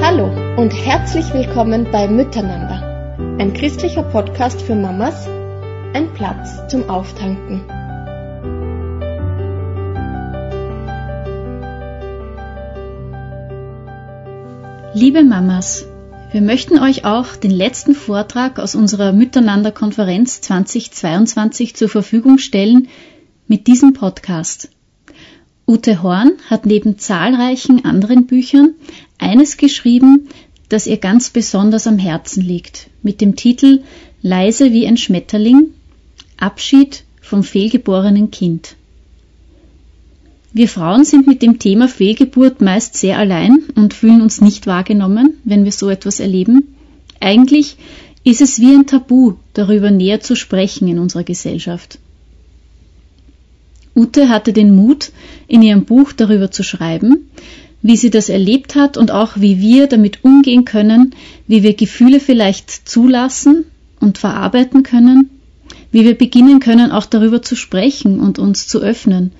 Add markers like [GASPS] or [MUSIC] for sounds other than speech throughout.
Hallo und herzlich willkommen bei Miteinander, ein christlicher Podcast für Mamas, ein Platz zum Auftanken. Liebe Mamas, wir möchten euch auch den letzten Vortrag aus unserer Miteinander-Konferenz 2022 zur Verfügung stellen mit diesem Podcast. Ute Horn hat neben zahlreichen anderen Büchern eines geschrieben, das ihr ganz besonders am Herzen liegt, mit dem Titel Leise wie ein Schmetterling Abschied vom fehlgeborenen Kind. Wir Frauen sind mit dem Thema Fehlgeburt meist sehr allein und fühlen uns nicht wahrgenommen, wenn wir so etwas erleben. Eigentlich ist es wie ein Tabu, darüber näher zu sprechen in unserer Gesellschaft. Ute hatte den Mut, in ihrem Buch darüber zu schreiben, wie sie das erlebt hat und auch wie wir damit umgehen können, wie wir Gefühle vielleicht zulassen und verarbeiten können, wie wir beginnen können, auch darüber zu sprechen und uns zu öffnen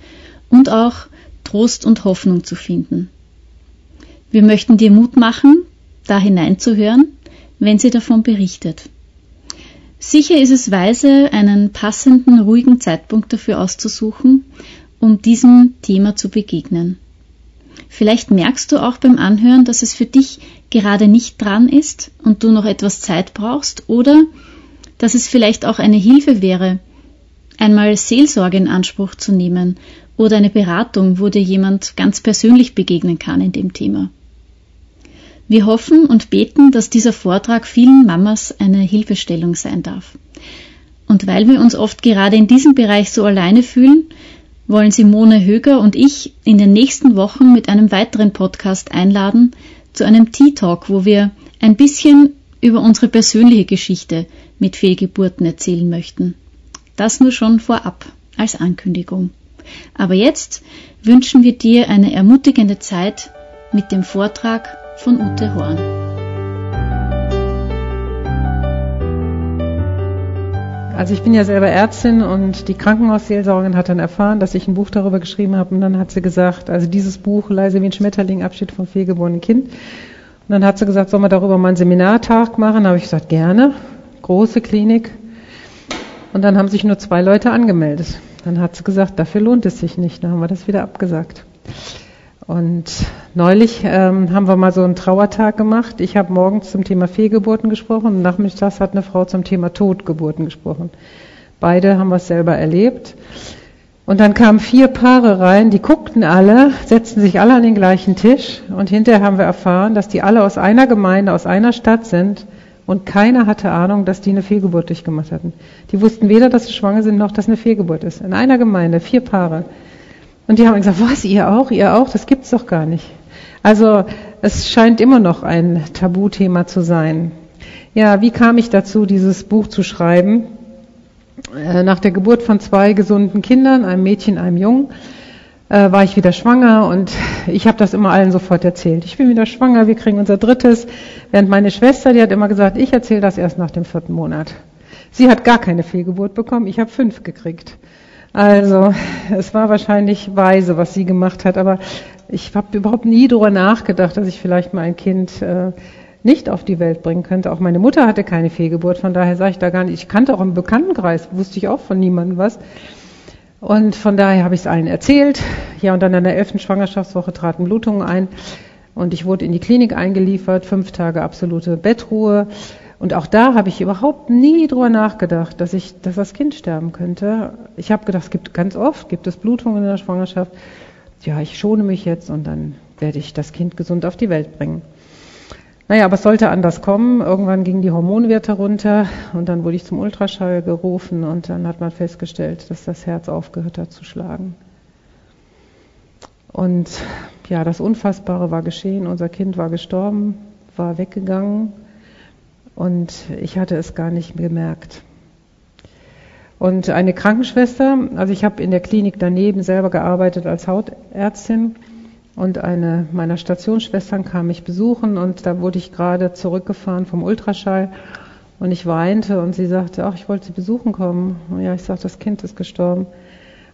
und auch Trost und Hoffnung zu finden. Wir möchten dir Mut machen, da hineinzuhören, wenn sie davon berichtet. Sicher ist es weise, einen passenden, ruhigen Zeitpunkt dafür auszusuchen, um diesem Thema zu begegnen. Vielleicht merkst du auch beim Anhören, dass es für dich gerade nicht dran ist und du noch etwas Zeit brauchst oder dass es vielleicht auch eine Hilfe wäre, einmal Seelsorge in Anspruch zu nehmen oder eine Beratung, wo dir jemand ganz persönlich begegnen kann in dem Thema. Wir hoffen und beten, dass dieser Vortrag vielen Mamas eine Hilfestellung sein darf. Und weil wir uns oft gerade in diesem Bereich so alleine fühlen, wollen Simone Höger und ich in den nächsten Wochen mit einem weiteren Podcast einladen zu einem Tea Talk, wo wir ein bisschen über unsere persönliche Geschichte mit Fehlgeburten erzählen möchten. Das nur schon vorab als Ankündigung. Aber jetzt wünschen wir dir eine ermutigende Zeit mit dem Vortrag von Ute Horn. Also ich bin ja selber Ärztin und die Krankenhausseelsorgerin hat dann erfahren, dass ich ein Buch darüber geschrieben habe und dann hat sie gesagt, also dieses Buch Leise wie ein Schmetterling, Abschied vom fehlgeborenen Kind. Und dann hat sie gesagt, sollen wir darüber mal einen Seminartag machen? Da habe ich gesagt, gerne. Große Klinik. Und dann haben sich nur zwei Leute angemeldet. Dann hat sie gesagt, dafür lohnt es sich nicht. Dann haben wir das wieder abgesagt. Und neulich ähm, haben wir mal so einen Trauertag gemacht. Ich habe morgens zum Thema Fehlgeburten gesprochen und nachmittags hat eine Frau zum Thema Totgeburten gesprochen. Beide haben es selber erlebt. Und dann kamen vier Paare rein, die guckten alle, setzten sich alle an den gleichen Tisch und hinterher haben wir erfahren, dass die alle aus einer Gemeinde, aus einer Stadt sind und keiner hatte Ahnung, dass die eine Fehlgeburt durchgemacht hatten. Die wussten weder, dass sie schwanger sind, noch dass eine Fehlgeburt ist. In einer Gemeinde, vier Paare. Und die haben gesagt, was, ihr auch, ihr auch? Das gibt's doch gar nicht. Also es scheint immer noch ein Tabuthema zu sein. Ja, wie kam ich dazu, dieses Buch zu schreiben? Äh, nach der Geburt von zwei gesunden Kindern, einem Mädchen, einem Jungen, äh, war ich wieder schwanger und ich habe das immer allen sofort erzählt. Ich bin wieder schwanger, wir kriegen unser drittes. Während meine Schwester, die hat immer gesagt, ich erzähle das erst nach dem vierten Monat. Sie hat gar keine Fehlgeburt bekommen, ich habe fünf gekriegt. Also es war wahrscheinlich weise, was sie gemacht hat, aber ich habe überhaupt nie darüber nachgedacht, dass ich vielleicht mal ein Kind äh, nicht auf die Welt bringen könnte. Auch meine Mutter hatte keine Fehlgeburt, von daher sage ich da gar nicht. Ich kannte auch im Bekanntenkreis, wusste ich auch von niemandem was. Und von daher habe ich es allen erzählt. Ja, und dann in der elften Schwangerschaftswoche traten Blutungen ein und ich wurde in die Klinik eingeliefert, fünf Tage absolute Bettruhe. Und auch da habe ich überhaupt nie drüber nachgedacht, dass ich, dass das Kind sterben könnte. Ich habe gedacht, es gibt ganz oft, gibt es Blutungen in der Schwangerschaft. Ja, ich schone mich jetzt und dann werde ich das Kind gesund auf die Welt bringen. Naja, aber es sollte anders kommen. Irgendwann gingen die Hormonwerte runter und dann wurde ich zum Ultraschall gerufen und dann hat man festgestellt, dass das Herz aufgehört hat zu schlagen. Und ja, das Unfassbare war geschehen. Unser Kind war gestorben, war weggegangen und ich hatte es gar nicht gemerkt. Und eine Krankenschwester, also ich habe in der Klinik daneben selber gearbeitet als Hautärztin und eine meiner Stationsschwestern kam mich besuchen und da wurde ich gerade zurückgefahren vom Ultraschall und ich weinte und sie sagte, ach, ich wollte Sie besuchen kommen. Und ja, ich sagte, das Kind ist gestorben.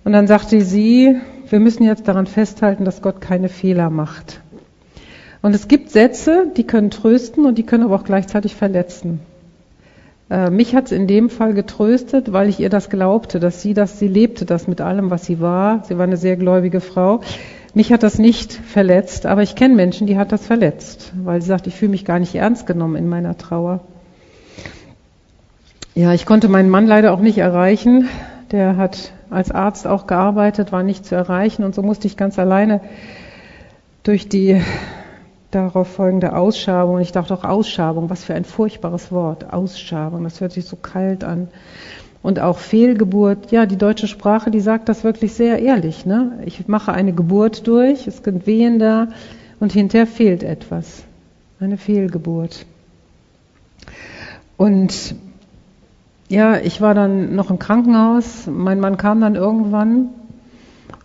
Und dann sagte sie, wir müssen jetzt daran festhalten, dass Gott keine Fehler macht. Und es gibt Sätze, die können trösten und die können aber auch gleichzeitig verletzen. Äh, mich hat es in dem Fall getröstet, weil ich ihr das glaubte, dass sie das, sie lebte das mit allem, was sie war. Sie war eine sehr gläubige Frau. Mich hat das nicht verletzt, aber ich kenne Menschen, die hat das verletzt, weil sie sagt, ich fühle mich gar nicht ernst genommen in meiner Trauer. Ja, ich konnte meinen Mann leider auch nicht erreichen. Der hat als Arzt auch gearbeitet, war nicht zu erreichen und so musste ich ganz alleine durch die darauf folgende Ausschabung. Ich dachte auch Ausschabung, was für ein furchtbares Wort, Ausschabung, das hört sich so kalt an. Und auch Fehlgeburt, ja, die deutsche Sprache, die sagt das wirklich sehr ehrlich. Ne? Ich mache eine Geburt durch, es sind Wehen da und hinterher fehlt etwas. Eine Fehlgeburt. Und ja, ich war dann noch im Krankenhaus. Mein Mann kam dann irgendwann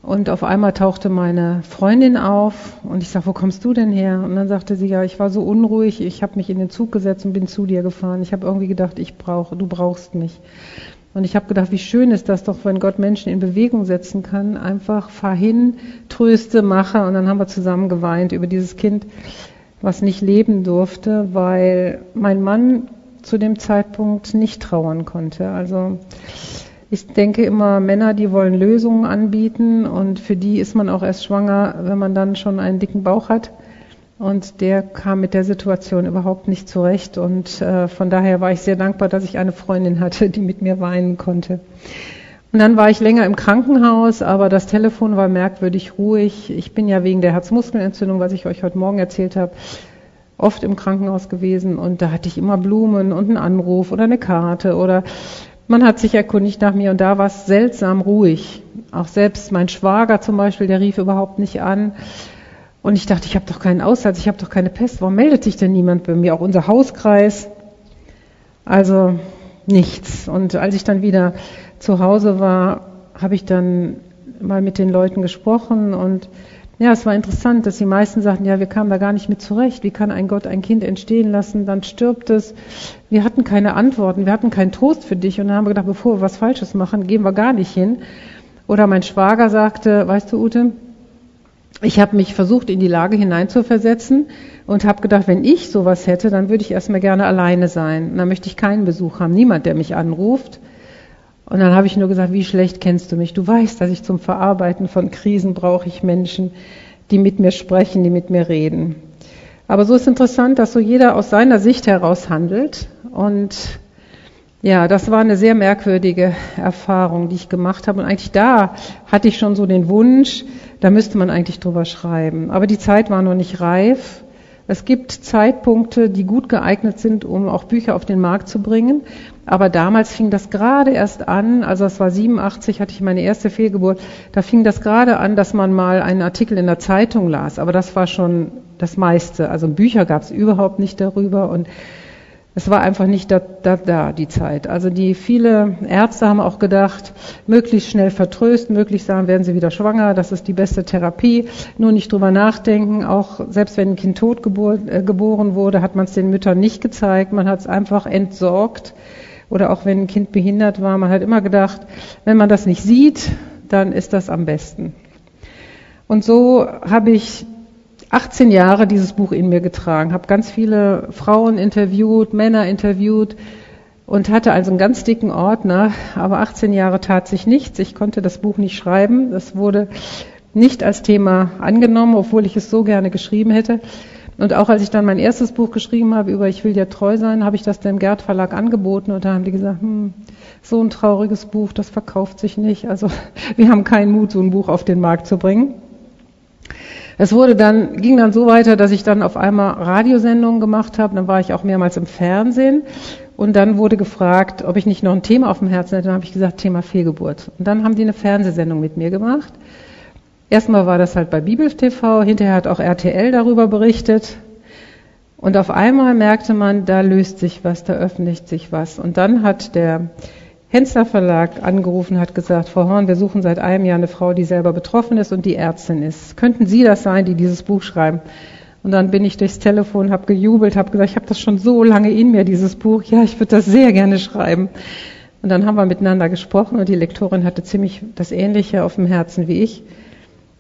und auf einmal tauchte meine Freundin auf und ich sag, wo kommst du denn her? Und dann sagte sie, ja, ich war so unruhig, ich habe mich in den Zug gesetzt und bin zu dir gefahren. Ich habe irgendwie gedacht, ich brauche, du brauchst mich. Und ich habe gedacht, wie schön ist das doch, wenn Gott Menschen in Bewegung setzen kann. Einfach fahr hin, tröste, mache. Und dann haben wir zusammen geweint über dieses Kind, was nicht leben durfte, weil mein Mann zu dem Zeitpunkt nicht trauern konnte. Also ich denke immer, Männer, die wollen Lösungen anbieten und für die ist man auch erst schwanger, wenn man dann schon einen dicken Bauch hat. Und der kam mit der Situation überhaupt nicht zurecht. Und äh, von daher war ich sehr dankbar, dass ich eine Freundin hatte, die mit mir weinen konnte. Und dann war ich länger im Krankenhaus, aber das Telefon war merkwürdig ruhig. Ich bin ja wegen der Herzmuskelentzündung, was ich euch heute Morgen erzählt habe, oft im Krankenhaus gewesen und da hatte ich immer Blumen und einen Anruf oder eine Karte oder man hat sich erkundigt nach mir und da war es seltsam ruhig. Auch selbst mein Schwager zum Beispiel, der rief überhaupt nicht an. Und ich dachte, ich habe doch keinen Aussatz, ich habe doch keine Pest. Warum meldet sich denn niemand bei mir? Auch unser Hauskreis. Also nichts. Und als ich dann wieder zu Hause war, habe ich dann mal mit den Leuten gesprochen und ja, es war interessant, dass die meisten sagten, ja, wir kamen da gar nicht mit zurecht. Wie kann ein Gott ein Kind entstehen lassen? Dann stirbt es. Wir hatten keine Antworten, wir hatten keinen Trost für dich. Und dann haben wir gedacht, bevor wir was Falsches machen, gehen wir gar nicht hin. Oder mein Schwager sagte, weißt du, Ute, ich habe mich versucht, in die Lage hineinzuversetzen und habe gedacht, wenn ich sowas hätte, dann würde ich erstmal gerne alleine sein. Und dann möchte ich keinen Besuch haben, niemand, der mich anruft. Und dann habe ich nur gesagt, wie schlecht kennst du mich? Du weißt, dass ich zum Verarbeiten von Krisen brauche ich Menschen, die mit mir sprechen, die mit mir reden. Aber so ist interessant, dass so jeder aus seiner Sicht heraus handelt. Und ja, das war eine sehr merkwürdige Erfahrung, die ich gemacht habe. Und eigentlich da hatte ich schon so den Wunsch, da müsste man eigentlich drüber schreiben. Aber die Zeit war noch nicht reif. Es gibt Zeitpunkte, die gut geeignet sind, um auch Bücher auf den Markt zu bringen. Aber damals fing das gerade erst an, also es war 87, hatte ich meine erste Fehlgeburt, da fing das gerade an, dass man mal einen Artikel in der Zeitung las. Aber das war schon das meiste. Also Bücher gab es überhaupt nicht darüber und es war einfach nicht da, da, da die Zeit. Also die viele Ärzte haben auch gedacht, möglichst schnell vertrösten, möglichst sagen, werden sie wieder schwanger, das ist die beste Therapie. Nur nicht drüber nachdenken. Auch selbst wenn ein Kind tot äh, geboren wurde, hat man es den Müttern nicht gezeigt. Man hat es einfach entsorgt. Oder auch wenn ein Kind behindert war, man hat immer gedacht, wenn man das nicht sieht, dann ist das am besten. Und so habe ich 18 Jahre dieses Buch in mir getragen, habe ganz viele Frauen interviewt, Männer interviewt und hatte also einen ganz dicken Ordner, aber 18 Jahre tat sich nichts. Ich konnte das Buch nicht schreiben. Das wurde nicht als Thema angenommen, obwohl ich es so gerne geschrieben hätte. Und auch als ich dann mein erstes Buch geschrieben habe über Ich will dir treu sein, habe ich das dem Gerd Verlag angeboten und da haben die gesagt, hm, so ein trauriges Buch, das verkauft sich nicht. Also [LAUGHS] wir haben keinen Mut, so ein Buch auf den Markt zu bringen. Es wurde dann, ging dann so weiter, dass ich dann auf einmal Radiosendungen gemacht habe. Dann war ich auch mehrmals im Fernsehen. Und dann wurde gefragt, ob ich nicht noch ein Thema auf dem Herzen hätte. Dann habe ich gesagt, Thema Fehlgeburt. Und dann haben die eine Fernsehsendung mit mir gemacht. Erstmal war das halt bei Bibel TV, hinterher hat auch RTL darüber berichtet. Und auf einmal merkte man, da löst sich was, da öffnet sich was. Und dann hat der Hensler Verlag angerufen, hat gesagt, Frau Horn, wir suchen seit einem Jahr eine Frau, die selber betroffen ist und die Ärztin ist. Könnten Sie das sein, die dieses Buch schreiben? Und dann bin ich durchs Telefon, habe gejubelt, habe gesagt, ich habe das schon so lange in mir, dieses Buch. Ja, ich würde das sehr gerne schreiben. Und dann haben wir miteinander gesprochen und die Lektorin hatte ziemlich das Ähnliche auf dem Herzen wie ich.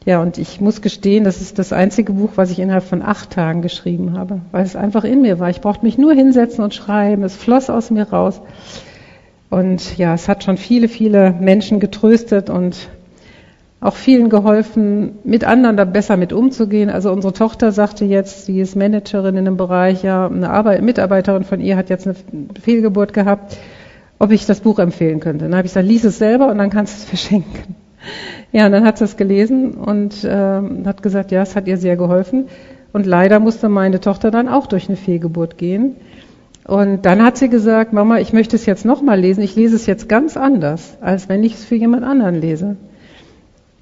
Ja, und ich muss gestehen, das ist das einzige Buch, was ich innerhalb von acht Tagen geschrieben habe, weil es einfach in mir war. Ich brauchte mich nur hinsetzen und schreiben. Es floss aus mir raus. Und ja, es hat schon viele, viele Menschen getröstet und auch vielen geholfen, mit anderen da besser mit umzugehen. Also unsere Tochter sagte jetzt, sie ist Managerin in einem Bereich, ja, eine Arbeit, Mitarbeiterin von ihr hat jetzt eine Fehlgeburt gehabt, ob ich das Buch empfehlen könnte. Dann habe ich gesagt, lies es selber und dann kannst du es [LAUGHS] verschenken. Ja, und dann hat sie es gelesen und äh, hat gesagt, ja, es hat ihr sehr geholfen. Und leider musste meine Tochter dann auch durch eine Fehlgeburt gehen. Und dann hat sie gesagt, Mama, ich möchte es jetzt nochmal lesen. Ich lese es jetzt ganz anders, als wenn ich es für jemand anderen lese.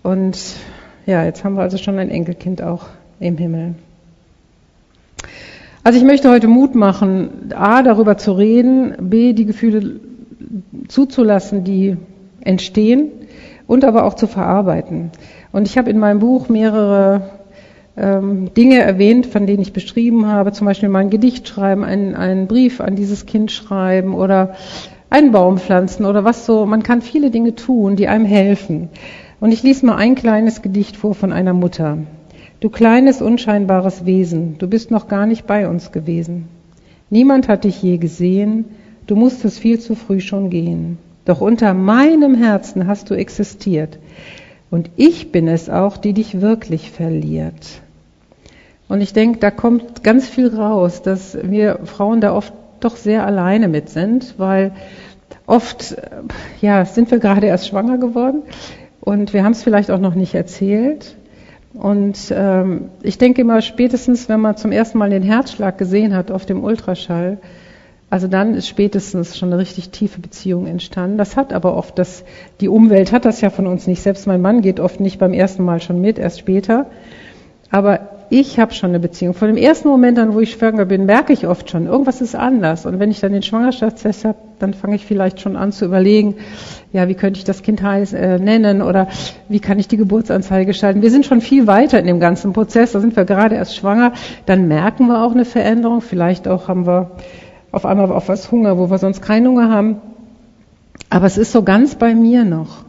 Und ja, jetzt haben wir also schon ein Enkelkind auch im Himmel. Also ich möchte heute Mut machen, a, darüber zu reden, b, die Gefühle zuzulassen, die entstehen und aber auch zu verarbeiten. Und ich habe in meinem Buch mehrere ähm, Dinge erwähnt, von denen ich beschrieben habe, zum Beispiel mal ein Gedicht schreiben, einen, einen Brief an dieses Kind schreiben oder einen Baum pflanzen oder was so. Man kann viele Dinge tun, die einem helfen. Und ich lese mal ein kleines Gedicht vor von einer Mutter. Du kleines, unscheinbares Wesen, du bist noch gar nicht bei uns gewesen. Niemand hat dich je gesehen, du musstest viel zu früh schon gehen. Doch unter meinem Herzen hast du existiert. Und ich bin es auch, die dich wirklich verliert. Und ich denke, da kommt ganz viel raus, dass wir Frauen da oft doch sehr alleine mit sind, weil oft, ja, sind wir gerade erst schwanger geworden und wir haben es vielleicht auch noch nicht erzählt. Und ähm, ich denke immer, spätestens, wenn man zum ersten Mal den Herzschlag gesehen hat auf dem Ultraschall, also dann ist spätestens schon eine richtig tiefe Beziehung entstanden. Das hat aber oft das, die Umwelt hat das ja von uns nicht. Selbst mein Mann geht oft nicht beim ersten Mal schon mit, erst später. Aber ich habe schon eine Beziehung. Von dem ersten Moment an, wo ich schwanger bin, merke ich oft schon, irgendwas ist anders. Und wenn ich dann den Schwangerschaftstest habe, dann fange ich vielleicht schon an zu überlegen, ja, wie könnte ich das Kind heiß, äh, nennen oder wie kann ich die Geburtsanzeige gestalten. Wir sind schon viel weiter in dem ganzen Prozess. Da sind wir gerade erst schwanger. Dann merken wir auch eine Veränderung. Vielleicht auch haben wir auf einmal auf was Hunger, wo wir sonst keinen Hunger haben. Aber es ist so ganz bei mir noch.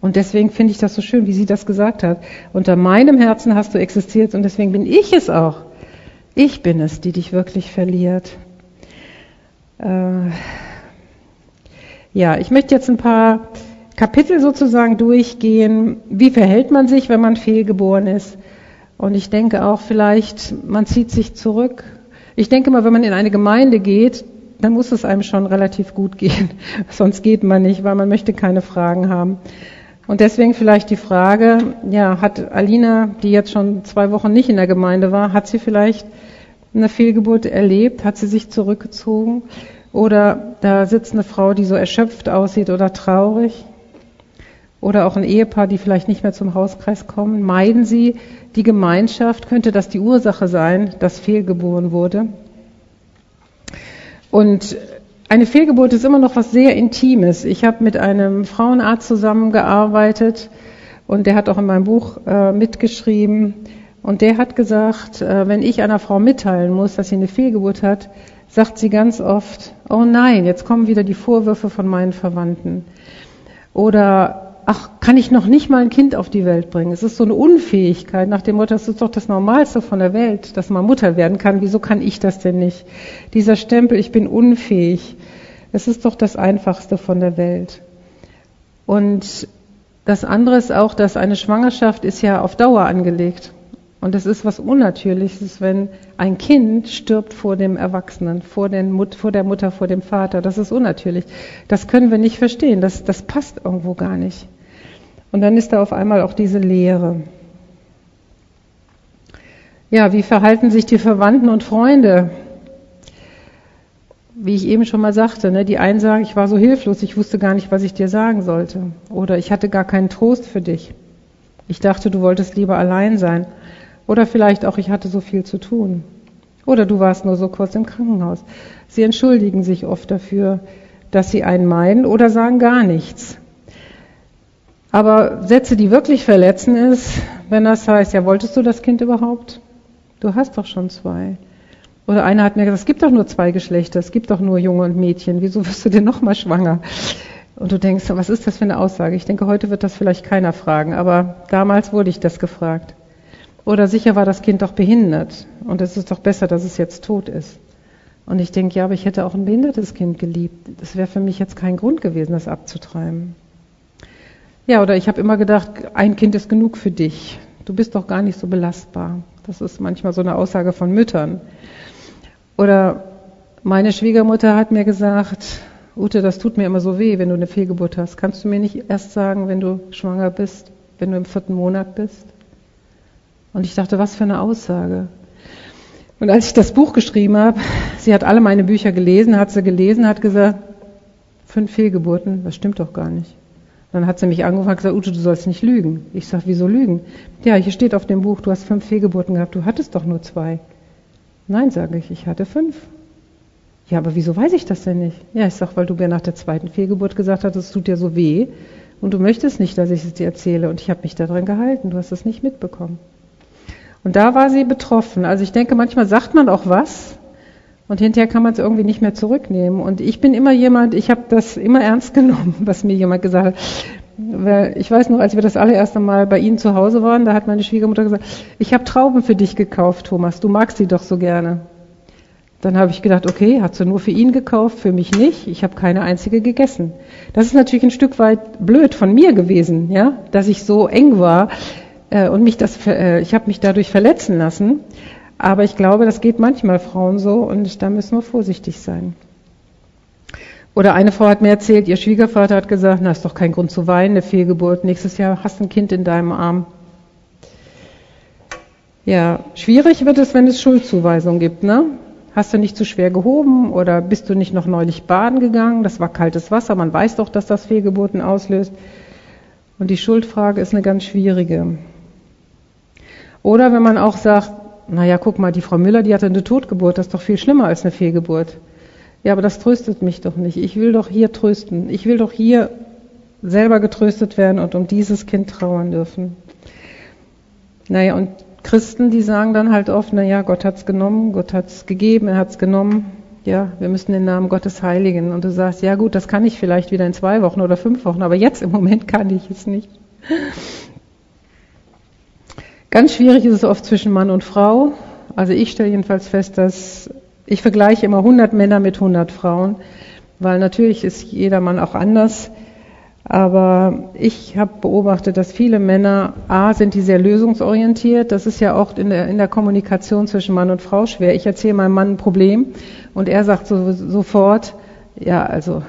Und deswegen finde ich das so schön, wie sie das gesagt hat. Unter meinem Herzen hast du existiert und deswegen bin ich es auch. Ich bin es, die dich wirklich verliert. Äh ja, ich möchte jetzt ein paar Kapitel sozusagen durchgehen. Wie verhält man sich, wenn man fehlgeboren ist? Und ich denke auch vielleicht, man zieht sich zurück. Ich denke mal, wenn man in eine Gemeinde geht, dann muss es einem schon relativ gut gehen. [LAUGHS] Sonst geht man nicht, weil man möchte keine Fragen haben. Und deswegen vielleicht die Frage, ja, hat Alina, die jetzt schon zwei Wochen nicht in der Gemeinde war, hat sie vielleicht eine Fehlgeburt erlebt? Hat sie sich zurückgezogen? Oder da sitzt eine Frau, die so erschöpft aussieht oder traurig? Oder auch ein Ehepaar, die vielleicht nicht mehr zum Hauskreis kommen? Meiden sie die Gemeinschaft? Könnte das die Ursache sein, dass fehlgeboren wurde? Und eine Fehlgeburt ist immer noch was sehr Intimes. Ich habe mit einem Frauenarzt zusammengearbeitet und der hat auch in meinem Buch äh, mitgeschrieben. Und der hat gesagt, äh, wenn ich einer Frau mitteilen muss, dass sie eine Fehlgeburt hat, sagt sie ganz oft, oh nein, jetzt kommen wieder die Vorwürfe von meinen Verwandten. Oder, ach, kann ich noch nicht mal ein Kind auf die Welt bringen? Es ist so eine Unfähigkeit nach dem Motto, das ist doch das Normalste von der Welt, dass man Mutter werden kann. Wieso kann ich das denn nicht? Dieser Stempel, ich bin unfähig. Es ist doch das Einfachste von der Welt. Und das andere ist auch, dass eine Schwangerschaft ist ja auf Dauer angelegt. Und es ist was Unnatürliches, wenn ein Kind stirbt vor dem Erwachsenen, vor, Mut, vor, der Mutter, vor dem Vater. Das ist unnatürlich. Das können wir nicht verstehen. Das, das passt irgendwo gar nicht. Und dann ist da auf einmal auch diese Leere. Ja, wie verhalten sich die Verwandten und Freunde wie ich eben schon mal sagte, ne, die einen sagen, ich war so hilflos, ich wusste gar nicht, was ich dir sagen sollte. Oder ich hatte gar keinen Trost für dich. Ich dachte, du wolltest lieber allein sein. Oder vielleicht auch, ich hatte so viel zu tun. Oder du warst nur so kurz im Krankenhaus. Sie entschuldigen sich oft dafür, dass sie einen meiden oder sagen gar nichts. Aber Sätze, die wirklich verletzen ist, wenn das heißt, ja, wolltest du das Kind überhaupt? Du hast doch schon zwei. Oder einer hat mir gesagt, es gibt doch nur zwei Geschlechter, es gibt doch nur Junge und Mädchen, wieso wirst du denn nochmal schwanger? Und du denkst, was ist das für eine Aussage? Ich denke, heute wird das vielleicht keiner fragen, aber damals wurde ich das gefragt. Oder sicher war das Kind doch behindert und es ist doch besser, dass es jetzt tot ist. Und ich denke, ja, aber ich hätte auch ein behindertes Kind geliebt. Das wäre für mich jetzt kein Grund gewesen, das abzutreiben. Ja, oder ich habe immer gedacht, ein Kind ist genug für dich. Du bist doch gar nicht so belastbar. Das ist manchmal so eine Aussage von Müttern. Oder meine Schwiegermutter hat mir gesagt, Ute, das tut mir immer so weh, wenn du eine Fehlgeburt hast. Kannst du mir nicht erst sagen, wenn du schwanger bist, wenn du im vierten Monat bist? Und ich dachte, was für eine Aussage. Und als ich das Buch geschrieben habe, sie hat alle meine Bücher gelesen, hat sie gelesen, hat gesagt, fünf Fehlgeburten, das stimmt doch gar nicht. Dann hat sie mich angerufen und gesagt, Ute, du sollst nicht lügen. Ich sage, wieso lügen? Ja, hier steht auf dem Buch, du hast fünf Fehlgeburten gehabt, du hattest doch nur zwei. Nein, sage ich, ich hatte fünf. Ja, aber wieso weiß ich das denn nicht? Ja, ich sag, weil du mir nach der zweiten Fehlgeburt gesagt hast, es tut dir so weh und du möchtest nicht, dass ich es dir erzähle und ich habe mich daran gehalten, du hast es nicht mitbekommen. Und da war sie betroffen. Also ich denke, manchmal sagt man auch was und hinterher kann man es irgendwie nicht mehr zurücknehmen. Und ich bin immer jemand, ich habe das immer ernst [LAUGHS] genommen, was mir jemand gesagt hat. Ich weiß noch, als wir das allererste Mal bei Ihnen zu Hause waren, da hat meine Schwiegermutter gesagt, ich habe Trauben für dich gekauft, Thomas, du magst sie doch so gerne. Dann habe ich gedacht, okay, hat sie nur für ihn gekauft, für mich nicht. Ich habe keine einzige gegessen. Das ist natürlich ein Stück weit blöd von mir gewesen, ja, dass ich so eng war äh, und mich das, äh, ich habe mich dadurch verletzen lassen. Aber ich glaube, das geht manchmal Frauen so und da müssen wir vorsichtig sein. Oder eine Frau hat mir erzählt, ihr Schwiegervater hat gesagt, na ist doch kein Grund zu weinen, eine Fehlgeburt, nächstes Jahr hast du ein Kind in deinem Arm. Ja, schwierig wird es, wenn es Schuldzuweisung gibt, ne? Hast du nicht zu schwer gehoben oder bist du nicht noch neulich baden gegangen? Das war kaltes Wasser, man weiß doch, dass das Fehlgeburten auslöst. Und die Schuldfrage ist eine ganz schwierige. Oder wenn man auch sagt, naja, guck mal, die Frau Müller, die hatte eine Totgeburt, das ist doch viel schlimmer als eine Fehlgeburt. Ja, aber das tröstet mich doch nicht. Ich will doch hier trösten. Ich will doch hier selber getröstet werden und um dieses Kind trauern dürfen. Naja, und Christen, die sagen dann halt oft, na ja, Gott hat's genommen, Gott hat's gegeben, er hat's genommen. Ja, wir müssen den Namen Gottes heiligen. Und du sagst, ja gut, das kann ich vielleicht wieder in zwei Wochen oder fünf Wochen, aber jetzt im Moment kann ich es nicht. Ganz schwierig ist es oft zwischen Mann und Frau. Also ich stelle jedenfalls fest, dass ich vergleiche immer 100 Männer mit 100 Frauen, weil natürlich ist jeder Mann auch anders. Aber ich habe beobachtet, dass viele Männer, A, sind die sehr lösungsorientiert. Das ist ja auch in der, in der Kommunikation zwischen Mann und Frau schwer. Ich erzähle meinem Mann ein Problem und er sagt so, sofort, ja, also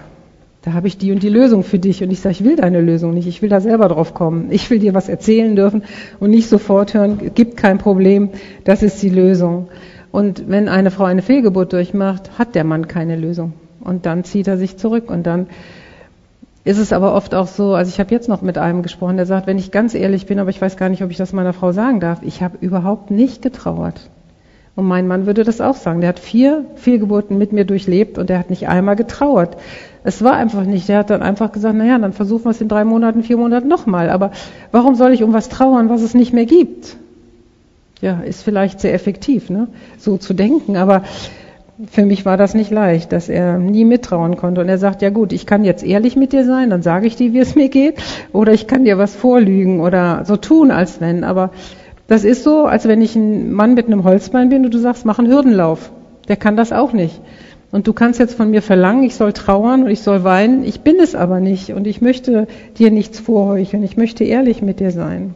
da habe ich die und die Lösung für dich. Und ich sage, ich will deine Lösung nicht, ich will da selber drauf kommen. Ich will dir was erzählen dürfen und nicht sofort hören, gibt kein Problem, das ist die Lösung. Und wenn eine Frau eine Fehlgeburt durchmacht, hat der Mann keine Lösung. Und dann zieht er sich zurück und dann ist es aber oft auch so, also ich habe jetzt noch mit einem gesprochen, der sagt, wenn ich ganz ehrlich bin, aber ich weiß gar nicht, ob ich das meiner Frau sagen darf, ich habe überhaupt nicht getrauert. Und mein Mann würde das auch sagen. Der hat vier Fehlgeburten mit mir durchlebt und der hat nicht einmal getrauert. Es war einfach nicht. Der hat dann einfach gesagt, naja, dann versuchen wir es in drei Monaten, vier Monaten nochmal. Aber warum soll ich um was trauern, was es nicht mehr gibt? Ja, ist vielleicht sehr effektiv, ne? so zu denken. Aber für mich war das nicht leicht, dass er nie mittrauen konnte. Und er sagt, ja gut, ich kann jetzt ehrlich mit dir sein, dann sage ich dir, wie es mir geht, oder ich kann dir was vorlügen oder so tun, als wenn. Aber das ist so, als wenn ich ein Mann mit einem Holzbein bin und du sagst, mach einen Hürdenlauf. Der kann das auch nicht. Und du kannst jetzt von mir verlangen, ich soll trauern und ich soll weinen. Ich bin es aber nicht und ich möchte dir nichts vorheucheln. Ich möchte ehrlich mit dir sein.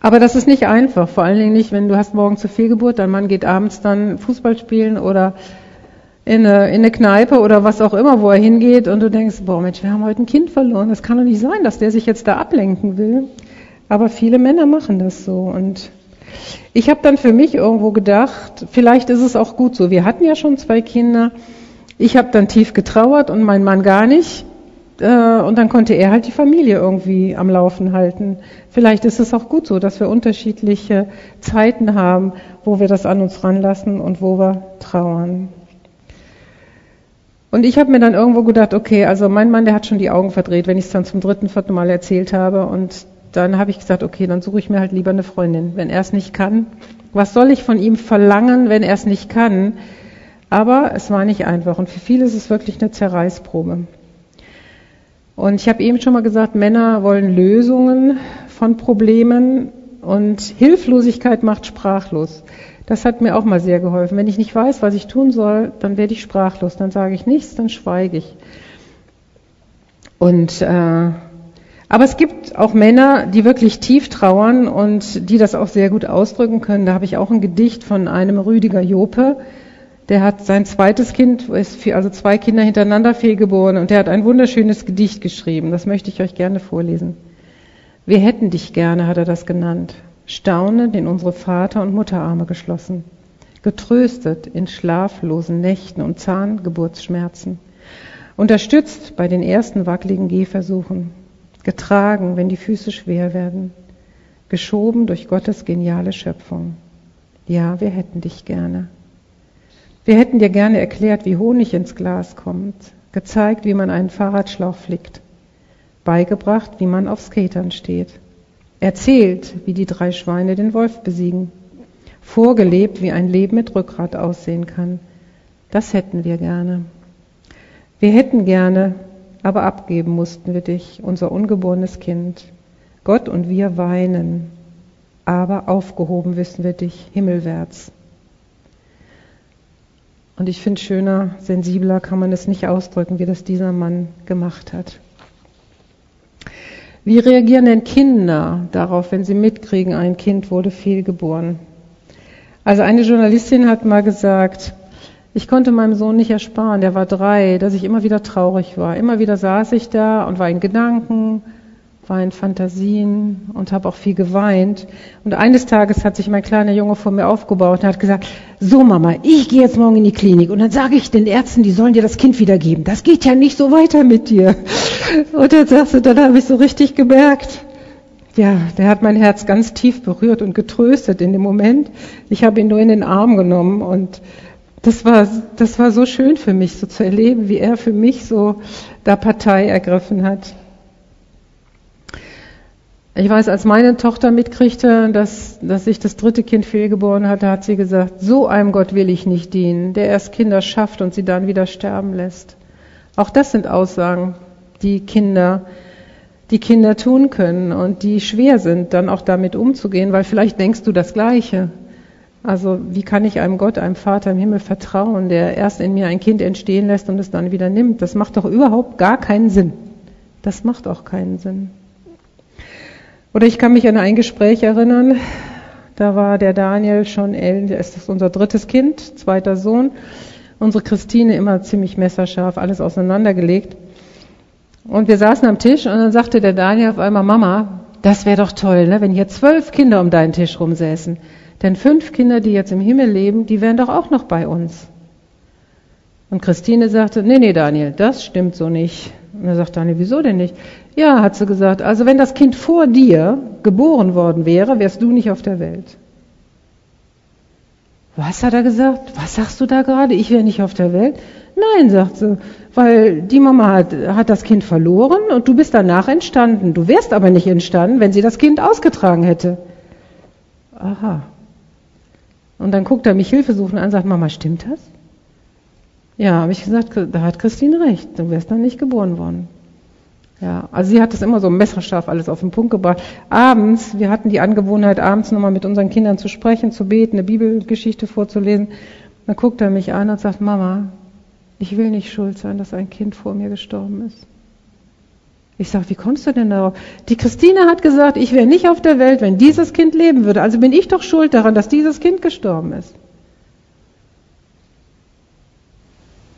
Aber das ist nicht einfach, vor allen Dingen nicht, wenn du hast morgen zu Fehlgeburt, dein Mann geht abends dann Fußball spielen oder in eine, in eine Kneipe oder was auch immer, wo er hingeht und du denkst, boah Mensch, wir haben heute ein Kind verloren. Das kann doch nicht sein, dass der sich jetzt da ablenken will. Aber viele Männer machen das so und ich habe dann für mich irgendwo gedacht, vielleicht ist es auch gut so. Wir hatten ja schon zwei Kinder. Ich habe dann tief getrauert und mein Mann gar nicht. Äh, und dann konnte er halt die Familie irgendwie am Laufen halten. Vielleicht ist es auch gut so, dass wir unterschiedliche Zeiten haben, wo wir das an uns ranlassen und wo wir trauern. Und ich habe mir dann irgendwo gedacht, okay, also mein Mann, der hat schon die Augen verdreht, wenn ich es dann zum dritten, vierten Mal erzählt habe. Und dann habe ich gesagt, okay, dann suche ich mir halt lieber eine Freundin, wenn er es nicht kann. Was soll ich von ihm verlangen, wenn er es nicht kann? Aber es war nicht einfach und für viele ist es wirklich eine Zerreißprobe. Und ich habe eben schon mal gesagt, Männer wollen Lösungen von Problemen und Hilflosigkeit macht sprachlos. Das hat mir auch mal sehr geholfen. Wenn ich nicht weiß, was ich tun soll, dann werde ich sprachlos. Dann sage ich nichts, dann schweige ich. Und äh, aber es gibt auch Männer, die wirklich tief trauern und die das auch sehr gut ausdrücken können. Da habe ich auch ein Gedicht von einem Rüdiger Jope. Der hat sein zweites Kind, also zwei Kinder hintereinander fehlgeboren und der hat ein wunderschönes Gedicht geschrieben. Das möchte ich euch gerne vorlesen. Wir hätten dich gerne, hat er das genannt. Staunend in unsere Vater- und Mutterarme geschlossen. Getröstet in schlaflosen Nächten und Zahngeburtsschmerzen. Unterstützt bei den ersten wackeligen Gehversuchen getragen, wenn die Füße schwer werden, geschoben durch Gottes geniale Schöpfung. Ja, wir hätten dich gerne. Wir hätten dir gerne erklärt, wie Honig ins Glas kommt, gezeigt, wie man einen Fahrradschlauch flickt, beigebracht, wie man auf Skatern steht, erzählt, wie die drei Schweine den Wolf besiegen, vorgelebt, wie ein Leben mit Rückgrat aussehen kann. Das hätten wir gerne. Wir hätten gerne, aber abgeben mussten wir dich, unser ungeborenes Kind. Gott und wir weinen, aber aufgehoben wissen wir dich himmelwärts. Und ich finde, schöner, sensibler kann man es nicht ausdrücken, wie das dieser Mann gemacht hat. Wie reagieren denn Kinder darauf, wenn sie mitkriegen, ein Kind wurde fehlgeboren? Also eine Journalistin hat mal gesagt, ich konnte meinem Sohn nicht ersparen, der war drei, dass ich immer wieder traurig war. Immer wieder saß ich da und war in Gedanken, war in Fantasien und habe auch viel geweint. Und eines Tages hat sich mein kleiner Junge vor mir aufgebaut und hat gesagt, so Mama, ich gehe jetzt morgen in die Klinik und dann sage ich den Ärzten, die sollen dir das Kind wiedergeben. Das geht ja nicht so weiter mit dir. Und dann sagst du, dann habe ich so richtig gemerkt, ja, der hat mein Herz ganz tief berührt und getröstet in dem Moment. Ich habe ihn nur in den Arm genommen und das war, das war so schön für mich, so zu erleben, wie er für mich so da Partei ergriffen hat. Ich weiß, als meine Tochter mitkriegte, dass, dass sich das dritte Kind fehlgeboren hatte, hat sie gesagt, so einem Gott will ich nicht dienen, der erst Kinder schafft und sie dann wieder sterben lässt. Auch das sind Aussagen, die Kinder, die Kinder tun können und die schwer sind, dann auch damit umzugehen, weil vielleicht denkst du das Gleiche. Also wie kann ich einem Gott, einem Vater im Himmel vertrauen, der erst in mir ein Kind entstehen lässt und es dann wieder nimmt? Das macht doch überhaupt gar keinen Sinn. Das macht auch keinen Sinn. Oder ich kann mich an ein Gespräch erinnern, da war der Daniel schon, es ist unser drittes Kind, zweiter Sohn, unsere Christine immer ziemlich messerscharf, alles auseinandergelegt. Und wir saßen am Tisch und dann sagte der Daniel auf einmal, Mama, das wäre doch toll, ne, wenn hier zwölf Kinder um deinen Tisch rumsäßen. Denn fünf Kinder, die jetzt im Himmel leben, die wären doch auch noch bei uns. Und Christine sagte, nee, nee, Daniel, das stimmt so nicht. Und er sagt Daniel, wieso denn nicht? Ja, hat sie gesagt, also wenn das Kind vor dir geboren worden wäre, wärst du nicht auf der Welt. Was hat er gesagt? Was sagst du da gerade? Ich wäre nicht auf der Welt? Nein, sagt sie, weil die Mama hat, hat das Kind verloren und du bist danach entstanden. Du wärst aber nicht entstanden, wenn sie das Kind ausgetragen hätte. Aha, und dann guckt er mich hilfesuchend an und sagt, Mama, stimmt das? Ja, habe ich gesagt, da hat Christine recht, du wärst dann nicht geboren worden. Ja, also sie hat das immer so messerscharf alles auf den Punkt gebracht. Abends, wir hatten die Angewohnheit, abends nochmal mit unseren Kindern zu sprechen, zu beten, eine Bibelgeschichte vorzulesen. Dann guckt er mich an und sagt, Mama, ich will nicht schuld sein, dass ein Kind vor mir gestorben ist. Ich sage, wie kommst du denn darauf? Die Christine hat gesagt, ich wäre nicht auf der Welt, wenn dieses Kind leben würde. Also bin ich doch schuld daran, dass dieses Kind gestorben ist.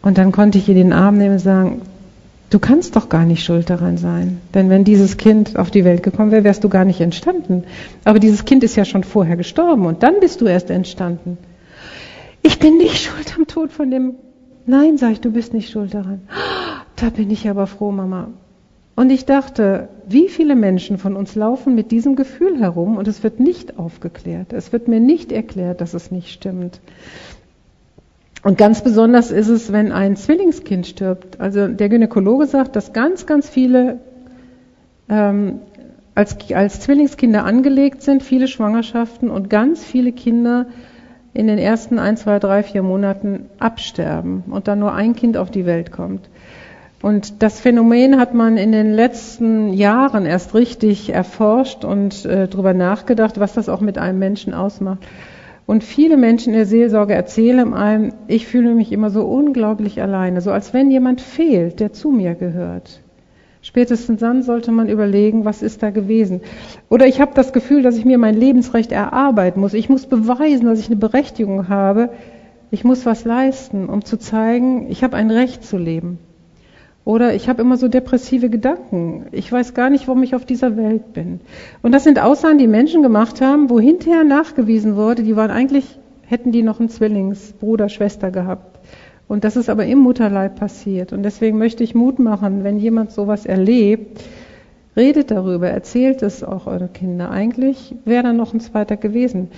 Und dann konnte ich ihr den Arm nehmen und sagen, du kannst doch gar nicht schuld daran sein. Denn wenn dieses Kind auf die Welt gekommen wäre, wärst du gar nicht entstanden. Aber dieses Kind ist ja schon vorher gestorben und dann bist du erst entstanden. Ich bin nicht schuld am Tod von dem. Nein, sag ich, du bist nicht schuld daran. Da bin ich aber froh, Mama. Und ich dachte, wie viele Menschen von uns laufen mit diesem Gefühl herum und es wird nicht aufgeklärt. Es wird mir nicht erklärt, dass es nicht stimmt. Und ganz besonders ist es, wenn ein Zwillingskind stirbt. Also der Gynäkologe sagt, dass ganz, ganz viele ähm, als, als Zwillingskinder angelegt sind, viele Schwangerschaften und ganz viele Kinder in den ersten ein, zwei, drei, vier Monaten absterben und dann nur ein Kind auf die Welt kommt. Und das Phänomen hat man in den letzten Jahren erst richtig erforscht und äh, darüber nachgedacht, was das auch mit einem Menschen ausmacht. Und viele Menschen in der Seelsorge erzählen einem, ich fühle mich immer so unglaublich alleine, so als wenn jemand fehlt, der zu mir gehört. Spätestens dann sollte man überlegen, was ist da gewesen. Oder ich habe das Gefühl, dass ich mir mein Lebensrecht erarbeiten muss. Ich muss beweisen, dass ich eine Berechtigung habe. Ich muss was leisten, um zu zeigen, ich habe ein Recht zu leben. Oder ich habe immer so depressive Gedanken. Ich weiß gar nicht, warum ich auf dieser Welt bin. Und das sind Aussagen, die Menschen gemacht haben, wo hinterher nachgewiesen wurde, die waren eigentlich, hätten die noch einen Zwillingsbruder, Schwester gehabt. Und das ist aber im Mutterleib passiert. Und deswegen möchte ich Mut machen, wenn jemand sowas erlebt, redet darüber, erzählt es auch eure Kinder. Eigentlich wäre da noch ein zweiter gewesen.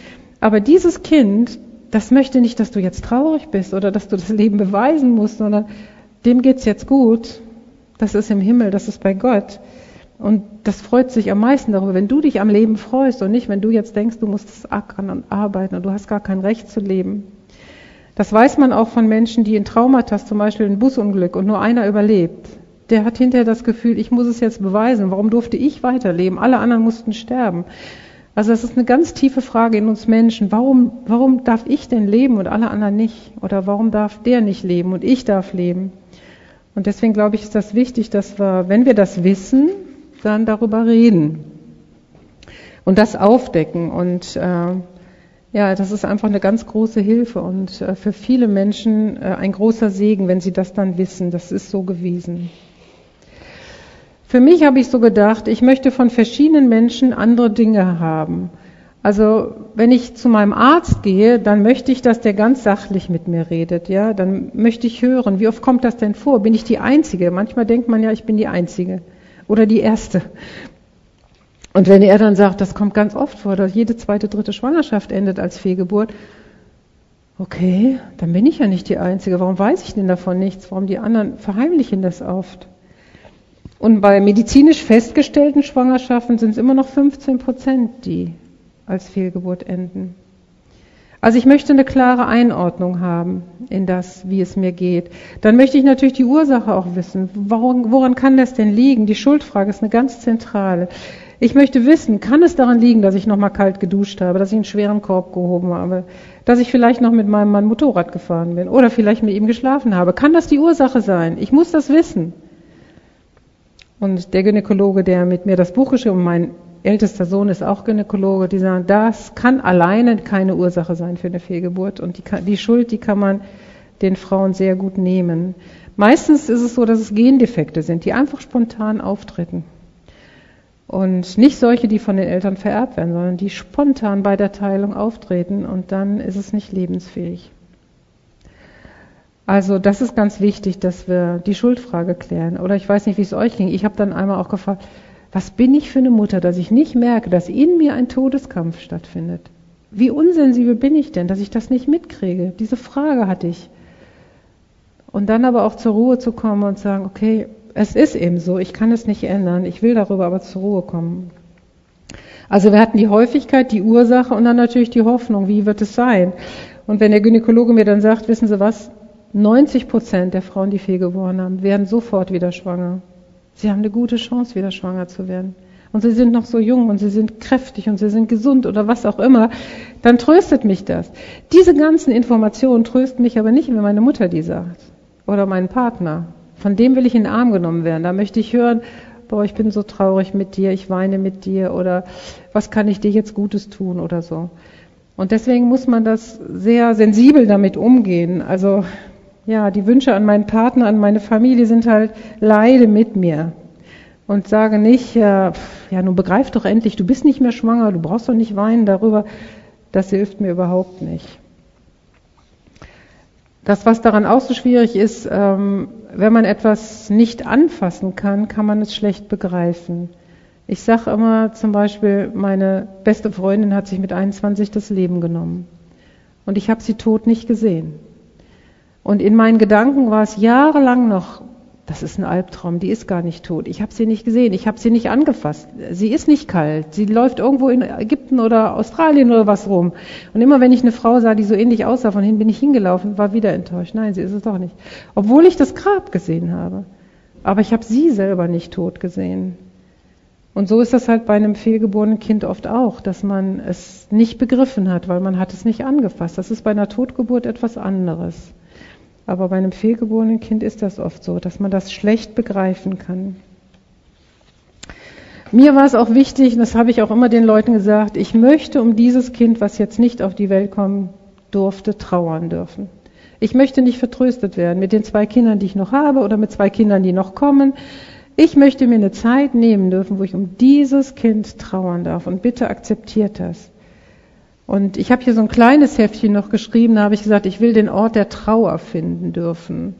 Aber dieses Kind, das möchte nicht, dass du jetzt traurig bist oder dass du das Leben beweisen musst, sondern dem geht's jetzt gut, das ist im Himmel, das ist bei Gott. Und das freut sich am meisten darüber, wenn du dich am Leben freust und nicht, wenn du jetzt denkst, du musst es ackern und arbeiten und du hast gar kein Recht zu leben. Das weiß man auch von Menschen, die in Traumata, zum Beispiel ein Busunglück und nur einer überlebt. Der hat hinterher das Gefühl, ich muss es jetzt beweisen. Warum durfte ich weiterleben? Alle anderen mussten sterben. Also das ist eine ganz tiefe Frage in uns Menschen. Warum, warum darf ich denn leben und alle anderen nicht? Oder warum darf der nicht leben und ich darf leben? Und deswegen glaube ich, ist das wichtig, dass wir, wenn wir das wissen, dann darüber reden und das aufdecken. Und äh, ja, das ist einfach eine ganz große Hilfe und äh, für viele Menschen äh, ein großer Segen, wenn sie das dann wissen. Das ist so gewesen. Für mich habe ich so gedacht, ich möchte von verschiedenen Menschen andere Dinge haben. Also wenn ich zu meinem Arzt gehe, dann möchte ich, dass der ganz sachlich mit mir redet. Ja, dann möchte ich hören, wie oft kommt das denn vor? Bin ich die Einzige? Manchmal denkt man ja, ich bin die Einzige oder die Erste. Und wenn er dann sagt, das kommt ganz oft vor, dass jede zweite, dritte Schwangerschaft endet als Fehlgeburt, okay, dann bin ich ja nicht die Einzige. Warum weiß ich denn davon nichts? Warum die anderen verheimlichen das oft? Und bei medizinisch festgestellten Schwangerschaften sind es immer noch 15 Prozent, die als Fehlgeburt enden. Also ich möchte eine klare Einordnung haben in das, wie es mir geht. Dann möchte ich natürlich die Ursache auch wissen. Woran, woran kann das denn liegen? Die Schuldfrage ist eine ganz zentrale. Ich möchte wissen, kann es daran liegen, dass ich noch mal kalt geduscht habe, dass ich einen schweren Korb gehoben habe, dass ich vielleicht noch mit meinem Mann Motorrad gefahren bin oder vielleicht mit ihm geschlafen habe? Kann das die Ursache sein? Ich muss das wissen. Und der Gynäkologe, der mit mir das Buch geschrieben, mein ältester Sohn ist auch Gynäkologe, die sagen, das kann alleine keine Ursache sein für eine Fehlgeburt und die, die Schuld, die kann man den Frauen sehr gut nehmen. Meistens ist es so, dass es Gendefekte sind, die einfach spontan auftreten. Und nicht solche, die von den Eltern vererbt werden, sondern die spontan bei der Teilung auftreten und dann ist es nicht lebensfähig. Also das ist ganz wichtig, dass wir die Schuldfrage klären. Oder ich weiß nicht, wie es euch ging. Ich habe dann einmal auch gefragt, was bin ich für eine Mutter, dass ich nicht merke, dass in mir ein Todeskampf stattfindet? Wie unsensibel bin ich denn, dass ich das nicht mitkriege? Diese Frage hatte ich. Und dann aber auch zur Ruhe zu kommen und sagen, okay, es ist eben so, ich kann es nicht ändern, ich will darüber aber zur Ruhe kommen. Also wir hatten die Häufigkeit, die Ursache und dann natürlich die Hoffnung, wie wird es sein? Und wenn der Gynäkologe mir dann sagt, wissen Sie was, 90 Prozent der Frauen, die fehlgeboren haben, werden sofort wieder schwanger. Sie haben eine gute Chance, wieder schwanger zu werden. Und sie sind noch so jung und sie sind kräftig und sie sind gesund oder was auch immer, dann tröstet mich das. Diese ganzen Informationen trösten mich aber nicht, wenn meine Mutter die sagt. Oder mein Partner. Von dem will ich in den Arm genommen werden. Da möchte ich hören, boah, ich bin so traurig mit dir, ich weine mit dir oder was kann ich dir jetzt Gutes tun oder so. Und deswegen muss man das sehr sensibel damit umgehen. Also ja, die Wünsche an meinen Partner, an meine Familie sind halt, leide mit mir. Und sage nicht, ja, ja, nun begreif doch endlich, du bist nicht mehr schwanger, du brauchst doch nicht weinen darüber. Das hilft mir überhaupt nicht. Das, was daran auch so schwierig ist, ähm, wenn man etwas nicht anfassen kann, kann man es schlecht begreifen. Ich sage immer zum Beispiel, meine beste Freundin hat sich mit 21 das Leben genommen. Und ich habe sie tot nicht gesehen. Und in meinen Gedanken war es jahrelang noch, das ist ein Albtraum, die ist gar nicht tot. Ich habe sie nicht gesehen, ich habe sie nicht angefasst. Sie ist nicht kalt, sie läuft irgendwo in Ägypten oder Australien oder was rum. Und immer wenn ich eine Frau sah, die so ähnlich aussah, von hin bin ich hingelaufen, war wieder enttäuscht. Nein, sie ist es doch nicht. Obwohl ich das Grab gesehen habe. aber ich habe sie selber nicht tot gesehen. Und so ist das halt bei einem fehlgeborenen Kind oft auch, dass man es nicht begriffen hat, weil man hat es nicht angefasst. Das ist bei einer Totgeburt etwas anderes. Aber bei einem fehlgeborenen Kind ist das oft so, dass man das schlecht begreifen kann. Mir war es auch wichtig, und das habe ich auch immer den Leuten gesagt, ich möchte um dieses Kind, was jetzt nicht auf die Welt kommen durfte, trauern dürfen. Ich möchte nicht vertröstet werden mit den zwei Kindern, die ich noch habe oder mit zwei Kindern, die noch kommen. Ich möchte mir eine Zeit nehmen dürfen, wo ich um dieses Kind trauern darf. Und bitte akzeptiert das. Und ich habe hier so ein kleines Heftchen noch geschrieben, da habe ich gesagt, ich will den Ort der Trauer finden dürfen.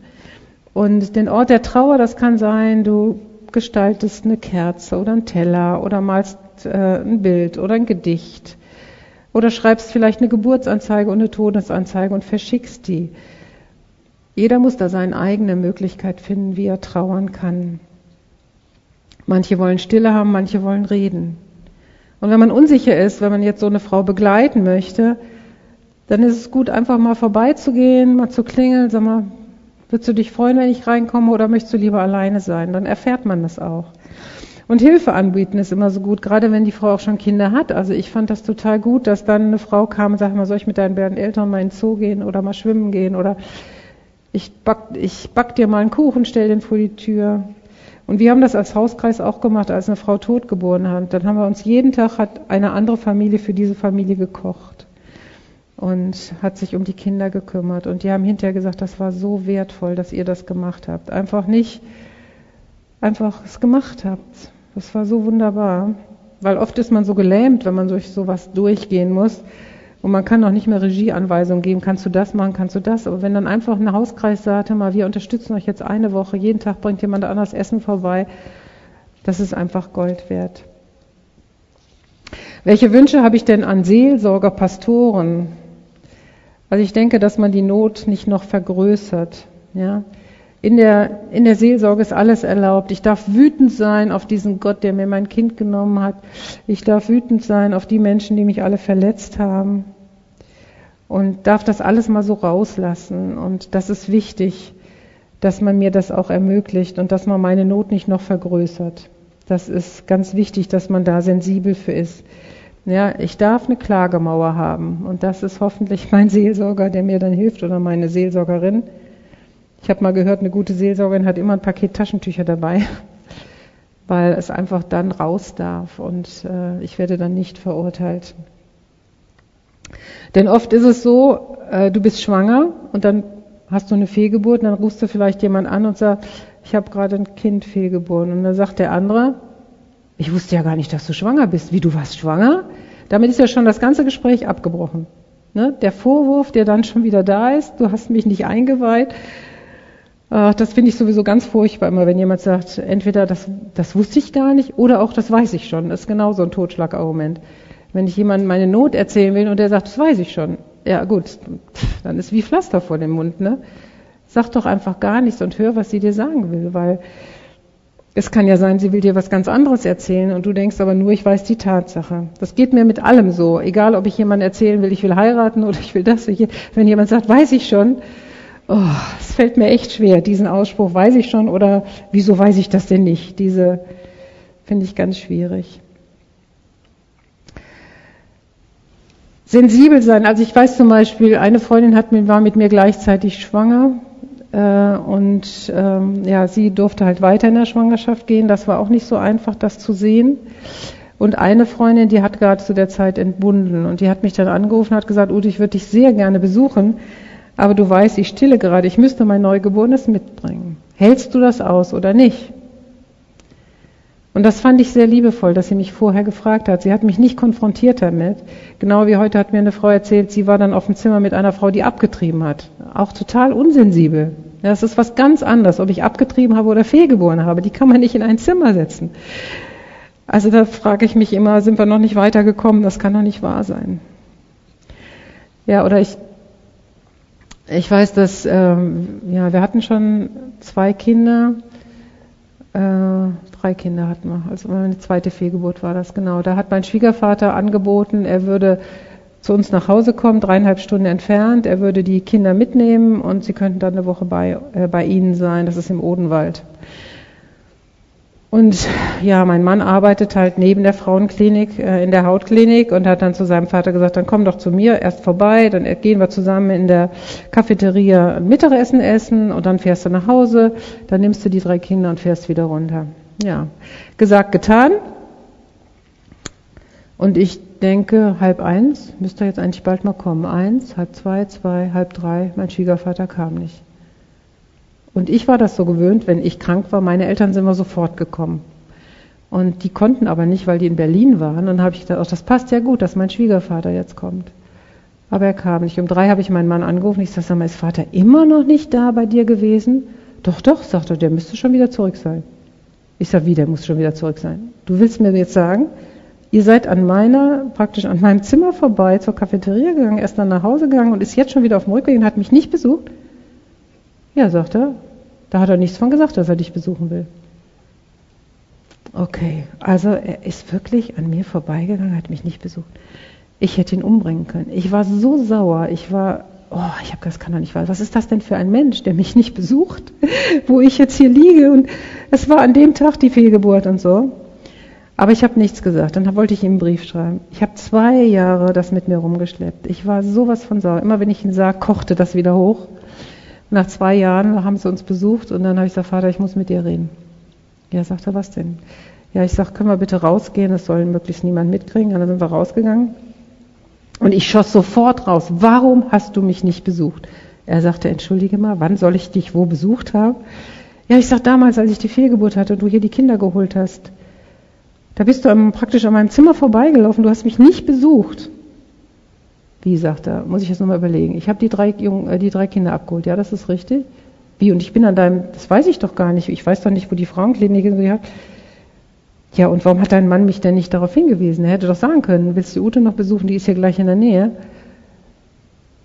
Und den Ort der Trauer, das kann sein, du gestaltest eine Kerze oder einen Teller oder malst äh, ein Bild oder ein Gedicht oder schreibst vielleicht eine Geburtsanzeige und eine Todesanzeige und verschickst die. Jeder muss da seine eigene Möglichkeit finden, wie er trauern kann. Manche wollen Stille haben, manche wollen reden. Und wenn man unsicher ist, wenn man jetzt so eine Frau begleiten möchte, dann ist es gut, einfach mal vorbeizugehen, mal zu klingeln, sag mal, würdest du dich freuen, wenn ich reinkomme oder möchtest du lieber alleine sein? Dann erfährt man das auch. Und Hilfe anbieten ist immer so gut, gerade wenn die Frau auch schon Kinder hat. Also ich fand das total gut, dass dann eine Frau kam und sagte mal, soll ich mit deinen beiden Eltern mal in den Zoo gehen oder mal schwimmen gehen oder ich back, ich back dir mal einen Kuchen, stell den vor die Tür. Und wir haben das als Hauskreis auch gemacht, als eine Frau tot geboren hat. Dann haben wir uns jeden Tag hat eine andere Familie für diese Familie gekocht und hat sich um die Kinder gekümmert. Und die haben hinterher gesagt, das war so wertvoll, dass ihr das gemacht habt. Einfach nicht, einfach es gemacht habt. Das war so wunderbar. Weil oft ist man so gelähmt, wenn man durch sowas durchgehen muss. Und man kann auch nicht mehr Regieanweisungen geben, kannst du das machen, kannst du das. Aber wenn dann einfach ein Hauskreis sagt, mal, wir unterstützen euch jetzt eine Woche, jeden Tag bringt jemand anders Essen vorbei, das ist einfach Gold wert. Welche Wünsche habe ich denn an Seelsorger, Pastoren? Also ich denke, dass man die Not nicht noch vergrößert. Ja? In der, in der Seelsorge ist alles erlaubt. Ich darf wütend sein auf diesen Gott, der mir mein Kind genommen hat. Ich darf wütend sein auf die Menschen, die mich alle verletzt haben und darf das alles mal so rauslassen. Und das ist wichtig, dass man mir das auch ermöglicht und dass man meine Not nicht noch vergrößert. Das ist ganz wichtig, dass man da sensibel für ist. Ja, ich darf eine Klagemauer haben und das ist hoffentlich mein Seelsorger, der mir dann hilft oder meine Seelsorgerin. Ich habe mal gehört, eine gute Seelsorgerin hat immer ein Paket Taschentücher dabei, [LAUGHS] weil es einfach dann raus darf und äh, ich werde dann nicht verurteilt. Denn oft ist es so, äh, du bist schwanger und dann hast du eine Fehlgeburt und dann rufst du vielleicht jemand an und sagst, ich habe gerade ein Kind fehlgeboren. Und dann sagt der andere, ich wusste ja gar nicht, dass du schwanger bist. Wie, du warst schwanger? Damit ist ja schon das ganze Gespräch abgebrochen. Ne? Der Vorwurf, der dann schon wieder da ist, du hast mich nicht eingeweiht, das finde ich sowieso ganz furchtbar immer, wenn jemand sagt, entweder das, das wusste ich gar nicht oder auch das weiß ich schon. Das ist genau so ein Totschlagargument. Wenn ich jemandem meine Not erzählen will und der sagt, das weiß ich schon. Ja gut, dann ist wie Pflaster vor dem Mund. Ne? Sag doch einfach gar nichts und hör, was sie dir sagen will, weil es kann ja sein, sie will dir was ganz anderes erzählen und du denkst aber nur, ich weiß die Tatsache. Das geht mir mit allem so. Egal, ob ich jemandem erzählen will, ich will heiraten oder ich will das. Wenn jemand sagt, weiß ich schon, oh, es fällt mir echt schwer, diesen Ausspruch weiß ich schon oder wieso weiß ich das denn nicht? Diese finde ich ganz schwierig. Sensibel sein. Also ich weiß zum Beispiel, eine Freundin hat, war mit mir gleichzeitig schwanger äh, und ähm, ja, sie durfte halt weiter in der Schwangerschaft gehen. Das war auch nicht so einfach, das zu sehen. Und eine Freundin, die hat gerade zu der Zeit entbunden und die hat mich dann angerufen und hat gesagt, Ute, ich würde dich sehr gerne besuchen, aber du weißt, ich stille gerade, ich müsste mein Neugeborenes mitbringen. Hältst du das aus oder nicht? Und das fand ich sehr liebevoll, dass sie mich vorher gefragt hat. Sie hat mich nicht konfrontiert damit. Genau wie heute hat mir eine Frau erzählt, sie war dann auf dem Zimmer mit einer Frau, die abgetrieben hat. Auch total unsensibel. Das ist was ganz anderes, ob ich abgetrieben habe oder fehlgeboren habe. Die kann man nicht in ein Zimmer setzen. Also da frage ich mich immer, sind wir noch nicht weitergekommen? Das kann doch nicht wahr sein. Ja, oder ich, ich weiß, dass, ähm, ja, wir hatten schon zwei Kinder äh, drei Kinder hatten wir. Also meine zweite Fehlgeburt war das, genau. Da hat mein Schwiegervater angeboten, er würde zu uns nach Hause kommen, dreieinhalb Stunden entfernt. Er würde die Kinder mitnehmen und sie könnten dann eine Woche bei, äh, bei ihnen sein. Das ist im Odenwald. Und ja, mein Mann arbeitet halt neben der Frauenklinik äh, in der Hautklinik und hat dann zu seinem Vater gesagt, dann komm doch zu mir erst vorbei, dann gehen wir zusammen in der Cafeteria Mittagessen essen und dann fährst du nach Hause, dann nimmst du die drei Kinder und fährst wieder runter. Ja, gesagt, getan. Und ich denke, halb eins, müsste jetzt eigentlich bald mal kommen. Eins, halb zwei, zwei, halb drei, mein Schwiegervater kam nicht. Und ich war das so gewöhnt, wenn ich krank war, meine Eltern sind immer sofort gekommen. Und die konnten aber nicht, weil die in Berlin waren. Und dann habe ich gedacht, oh, das passt ja gut, dass mein Schwiegervater jetzt kommt. Aber er kam nicht. Um drei habe ich meinen Mann angerufen. Ich sage, sag mal, ist Vater immer noch nicht da bei dir gewesen? Doch, doch, sagt er, der müsste schon wieder zurück sein. Ich sage, wie, der muss schon wieder zurück sein? Du willst mir jetzt sagen, ihr seid an meiner, praktisch an meinem Zimmer vorbei zur Cafeteria gegangen, erst dann nach Hause gegangen und ist jetzt schon wieder auf dem Rückweg und hat mich nicht besucht? Ja, sagt er. Da hat er nichts von gesagt, dass er dich besuchen will. Okay, also er ist wirklich an mir vorbeigegangen, hat mich nicht besucht. Ich hätte ihn umbringen können. Ich war so sauer. Ich war, oh, ich habe das kann doch nicht wahr. Was ist das denn für ein Mensch, der mich nicht besucht, [LAUGHS] wo ich jetzt hier liege? Und es war an dem Tag die Fehlgeburt und so. Aber ich habe nichts gesagt. Dann wollte ich ihm einen Brief schreiben. Ich habe zwei Jahre das mit mir rumgeschleppt. Ich war sowas von sauer. Immer wenn ich ihn sah, kochte das wieder hoch. Nach zwei Jahren haben sie uns besucht und dann habe ich gesagt, Vater, ich muss mit dir reden. Ja, sagt er, was denn? Ja, ich sage, können wir bitte rausgehen, das soll möglichst niemand mitkriegen. Und dann sind wir rausgegangen und ich schoss sofort raus, warum hast du mich nicht besucht? Er sagte, entschuldige mal, wann soll ich dich wo besucht haben? Ja, ich sag damals, als ich die Fehlgeburt hatte und du hier die Kinder geholt hast. Da bist du praktisch an meinem Zimmer vorbeigelaufen, du hast mich nicht besucht. Wie, sagt er, muss ich jetzt nochmal überlegen. Ich habe die, drei äh, die drei Kinder abgeholt, ja, das ist richtig. Wie, und ich bin an deinem, das weiß ich doch gar nicht, ich weiß doch nicht, wo die Frauenklinik ist. Ja, und warum hat dein Mann mich denn nicht darauf hingewiesen? Er hätte doch sagen können, willst du Ute noch besuchen, die ist hier gleich in der Nähe.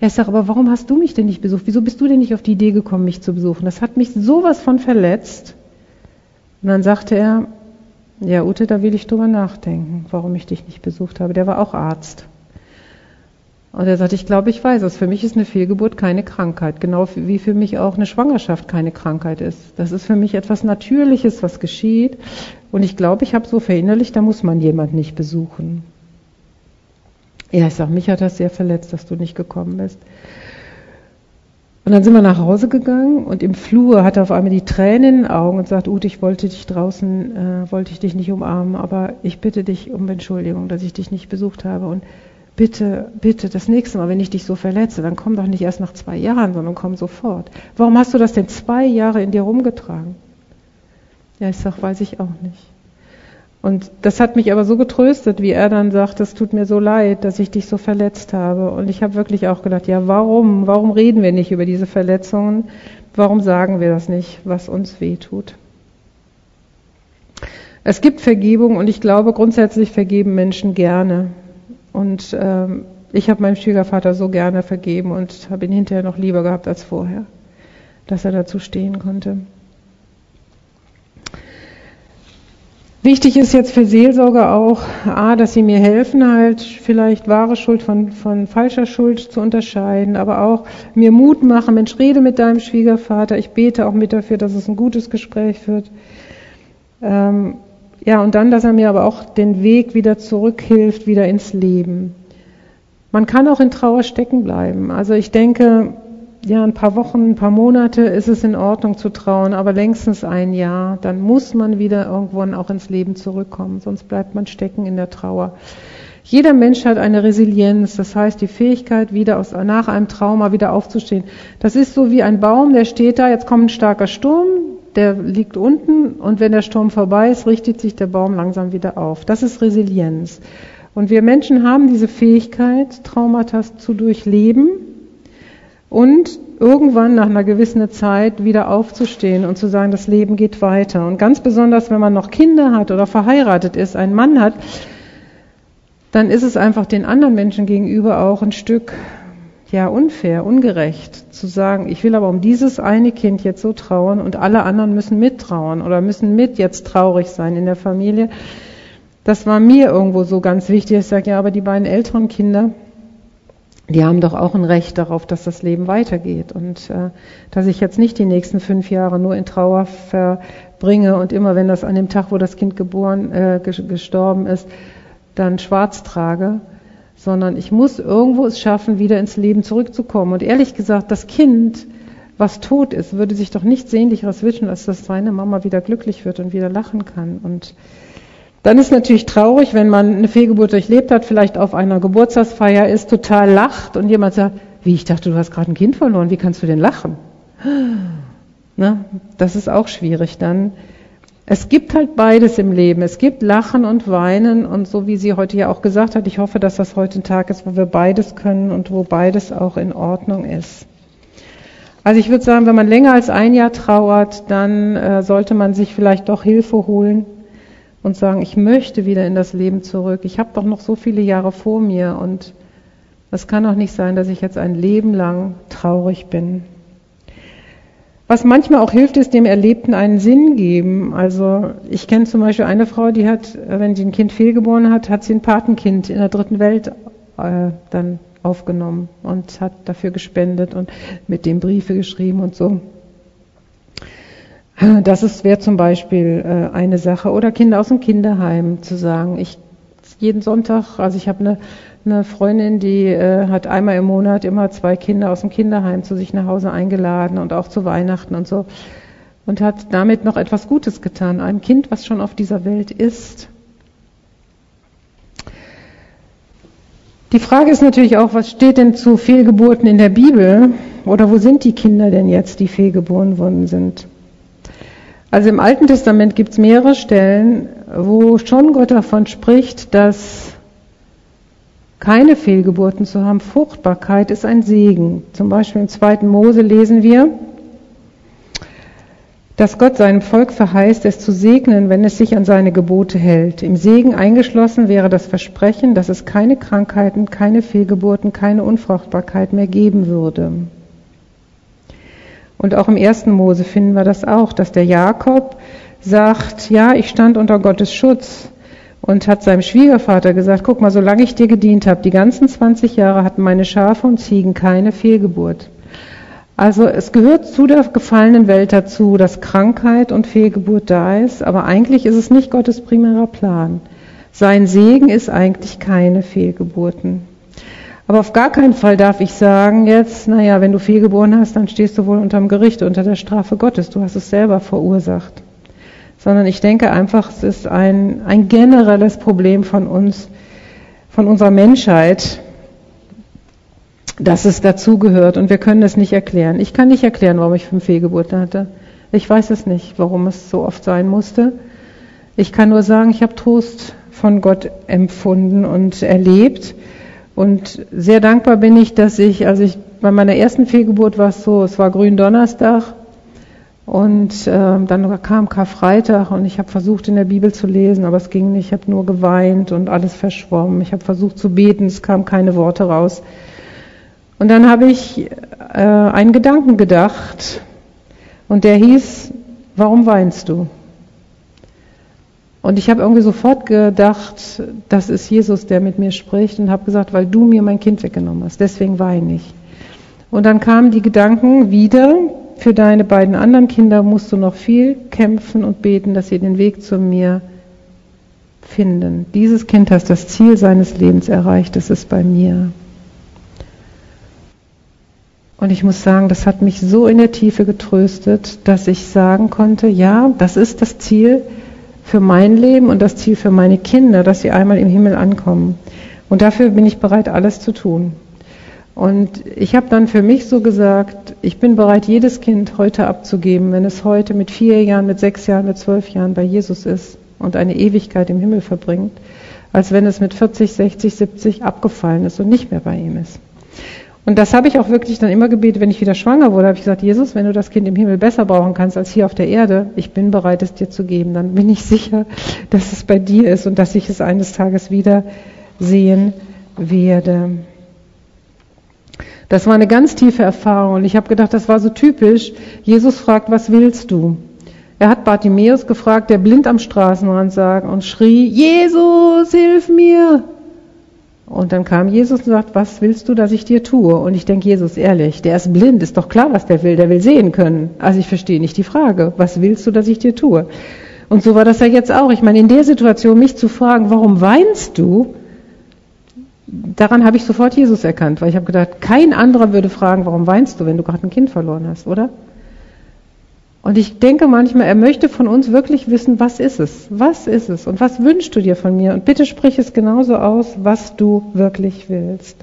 Ja, ich sage, aber warum hast du mich denn nicht besucht? Wieso bist du denn nicht auf die Idee gekommen, mich zu besuchen? Das hat mich sowas von verletzt. Und dann sagte er, ja, Ute, da will ich drüber nachdenken, warum ich dich nicht besucht habe. Der war auch Arzt. Und er sagt, ich glaube, ich weiß es. Für mich ist eine Fehlgeburt keine Krankheit, genau wie für mich auch eine Schwangerschaft keine Krankheit ist. Das ist für mich etwas Natürliches, was geschieht. Und ich glaube, ich habe so verinnerlicht, da muss man jemand nicht besuchen. Ja, ich sage, mich hat das sehr verletzt, dass du nicht gekommen bist. Und dann sind wir nach Hause gegangen und im Flur hat er auf einmal die Tränen in den Augen und sagt, Ute, ich wollte dich draußen, äh, wollte ich dich nicht umarmen, aber ich bitte dich um Entschuldigung, dass ich dich nicht besucht habe. Und bitte, bitte, das nächste Mal, wenn ich dich so verletze, dann komm doch nicht erst nach zwei Jahren, sondern komm sofort. Warum hast du das denn zwei Jahre in dir rumgetragen? Ja, ich sag, weiß ich auch nicht. Und das hat mich aber so getröstet, wie er dann sagt, es tut mir so leid, dass ich dich so verletzt habe. Und ich habe wirklich auch gedacht, ja, warum, warum reden wir nicht über diese Verletzungen? Warum sagen wir das nicht, was uns weh tut? Es gibt Vergebung und ich glaube, grundsätzlich vergeben Menschen gerne. Und ähm, ich habe meinem Schwiegervater so gerne vergeben und habe ihn hinterher noch lieber gehabt als vorher, dass er dazu stehen konnte. Wichtig ist jetzt für Seelsorger auch, A, dass sie mir helfen, halt vielleicht wahre Schuld von, von falscher Schuld zu unterscheiden, aber auch mir Mut machen, Mensch, rede mit deinem Schwiegervater, ich bete auch mit dafür, dass es ein gutes Gespräch wird. Ähm, ja, und dann, dass er mir aber auch den Weg wieder zurückhilft, wieder ins Leben. Man kann auch in Trauer stecken bleiben. Also ich denke, ja, ein paar Wochen, ein paar Monate ist es in Ordnung zu trauen, aber längstens ein Jahr, dann muss man wieder irgendwann auch ins Leben zurückkommen, sonst bleibt man stecken in der Trauer. Jeder Mensch hat eine Resilienz, das heißt die Fähigkeit, wieder aus, nach einem Trauma wieder aufzustehen. Das ist so wie ein Baum, der steht da, jetzt kommt ein starker Sturm, der liegt unten und wenn der Sturm vorbei ist, richtet sich der Baum langsam wieder auf. Das ist Resilienz. Und wir Menschen haben diese Fähigkeit, Traumata zu durchleben und irgendwann nach einer gewissen Zeit wieder aufzustehen und zu sagen, das Leben geht weiter. Und ganz besonders, wenn man noch Kinder hat oder verheiratet ist, einen Mann hat, dann ist es einfach den anderen Menschen gegenüber auch ein Stück ja unfair, ungerecht zu sagen, ich will aber um dieses eine Kind jetzt so trauern und alle anderen müssen mittrauern oder müssen mit jetzt traurig sein in der Familie. Das war mir irgendwo so ganz wichtig. Ich sage, ja, aber die beiden älteren Kinder, die haben doch auch ein Recht darauf, dass das Leben weitergeht und äh, dass ich jetzt nicht die nächsten fünf Jahre nur in Trauer verbringe und immer, wenn das an dem Tag, wo das Kind geboren, äh, gestorben ist, dann schwarz trage, sondern ich muss irgendwo es schaffen, wieder ins Leben zurückzukommen. Und ehrlich gesagt, das Kind, was tot ist, würde sich doch nicht sehnlicheres wünschen, als dass seine Mama wieder glücklich wird und wieder lachen kann. Und dann ist natürlich traurig, wenn man eine Fehlgeburt durchlebt hat, vielleicht auf einer Geburtstagsfeier ist, total lacht und jemand sagt, wie, ich dachte, du hast gerade ein Kind verloren, wie kannst du denn lachen? [GASPS] Na, das ist auch schwierig dann. Es gibt halt beides im Leben. Es gibt Lachen und Weinen und so wie sie heute ja auch gesagt hat, ich hoffe, dass das heute ein Tag ist, wo wir beides können und wo beides auch in Ordnung ist. Also ich würde sagen, wenn man länger als ein Jahr trauert, dann äh, sollte man sich vielleicht doch Hilfe holen und sagen, ich möchte wieder in das Leben zurück. Ich habe doch noch so viele Jahre vor mir und es kann doch nicht sein, dass ich jetzt ein Leben lang traurig bin. Was manchmal auch hilft, ist dem Erlebten einen Sinn geben. Also ich kenne zum Beispiel eine Frau, die hat, wenn sie ein Kind fehlgeboren hat, hat sie ein Patenkind in der dritten Welt äh, dann aufgenommen und hat dafür gespendet und mit dem Briefe geschrieben und so. Das wäre zum Beispiel äh, eine Sache. Oder Kinder aus dem Kinderheim zu sagen, ich jeden Sonntag, also ich habe eine, eine Freundin, die äh, hat einmal im Monat immer zwei Kinder aus dem Kinderheim zu sich nach Hause eingeladen und auch zu Weihnachten und so. Und hat damit noch etwas Gutes getan. Ein Kind, was schon auf dieser Welt ist. Die Frage ist natürlich auch, was steht denn zu Fehlgeburten in der Bibel? Oder wo sind die Kinder denn jetzt, die fehlgeboren worden sind? Also im Alten Testament gibt es mehrere Stellen, wo schon Gott davon spricht, dass keine Fehlgeburten zu haben, Fruchtbarkeit ist ein Segen. Zum Beispiel im zweiten Mose lesen wir, dass Gott seinem Volk verheißt, es zu segnen, wenn es sich an seine Gebote hält. Im Segen eingeschlossen wäre das Versprechen, dass es keine Krankheiten, keine Fehlgeburten, keine Unfruchtbarkeit mehr geben würde. Und auch im ersten Mose finden wir das auch, dass der Jakob sagt, ja, ich stand unter Gottes Schutz und hat seinem Schwiegervater gesagt, guck mal, solange ich dir gedient habe, die ganzen 20 Jahre hatten meine Schafe und Ziegen keine Fehlgeburt. Also es gehört zu der gefallenen Welt dazu, dass Krankheit und Fehlgeburt da ist, aber eigentlich ist es nicht Gottes primärer Plan. Sein Segen ist eigentlich keine Fehlgeburten. Aber auf gar keinen Fall darf ich sagen jetzt, naja, wenn du fehlgeboren hast, dann stehst du wohl unterm Gericht, unter der Strafe Gottes. Du hast es selber verursacht. Sondern ich denke einfach, es ist ein, ein generelles Problem von uns, von unserer Menschheit, dass es dazugehört und wir können es nicht erklären. Ich kann nicht erklären, warum ich fünf Fehlgeburten hatte. Ich weiß es nicht, warum es so oft sein musste. Ich kann nur sagen, ich habe Trost von Gott empfunden und erlebt und sehr dankbar bin ich, dass ich, also ich, bei meiner ersten Fehlgeburt war es so, es war Gründonnerstag und äh, dann kam Karfreitag und ich habe versucht in der Bibel zu lesen, aber es ging nicht. Ich habe nur geweint und alles verschwommen. Ich habe versucht zu beten, es kamen keine Worte raus. Und dann habe ich äh, einen Gedanken gedacht und der hieß, warum weinst du? Und ich habe irgendwie sofort gedacht, das ist Jesus, der mit mir spricht und habe gesagt, weil du mir mein Kind weggenommen hast, deswegen weine ich. Und dann kamen die Gedanken wieder, für deine beiden anderen Kinder musst du noch viel kämpfen und beten, dass sie den Weg zu mir finden. Dieses Kind hat das Ziel seines Lebens erreicht, das ist bei mir. Und ich muss sagen, das hat mich so in der Tiefe getröstet, dass ich sagen konnte, ja, das ist das Ziel, für mein Leben und das Ziel für meine Kinder, dass sie einmal im Himmel ankommen. Und dafür bin ich bereit, alles zu tun. Und ich habe dann für mich so gesagt, ich bin bereit, jedes Kind heute abzugeben, wenn es heute mit vier Jahren, mit sechs Jahren, mit zwölf Jahren bei Jesus ist und eine Ewigkeit im Himmel verbringt, als wenn es mit 40, 60, 70 abgefallen ist und nicht mehr bei ihm ist. Und das habe ich auch wirklich dann immer gebetet, wenn ich wieder schwanger wurde, habe ich gesagt, Jesus, wenn du das Kind im Himmel besser brauchen kannst als hier auf der Erde, ich bin bereit, es dir zu geben. Dann bin ich [LAUGHS] sicher, dass es bei dir ist und dass ich es eines Tages wieder sehen werde. Das war eine ganz tiefe Erfahrung und ich habe gedacht, das war so typisch. Jesus fragt, was willst du? Er hat Bartimäus gefragt, der blind am Straßenrand sagt und schrie, Jesus, hilf mir! Und dann kam Jesus und sagt, was willst du, dass ich dir tue? Und ich denke, Jesus, ehrlich, der ist blind, ist doch klar, was der will, der will sehen können. Also ich verstehe nicht die Frage, was willst du, dass ich dir tue? Und so war das ja jetzt auch. Ich meine, in der Situation mich zu fragen, warum weinst du? Daran habe ich sofort Jesus erkannt, weil ich habe gedacht, kein anderer würde fragen, warum weinst du, wenn du gerade ein Kind verloren hast, oder? Und ich denke manchmal, er möchte von uns wirklich wissen, was ist es? Was ist es? Und was wünschst du dir von mir? Und bitte sprich es genauso aus, was du wirklich willst.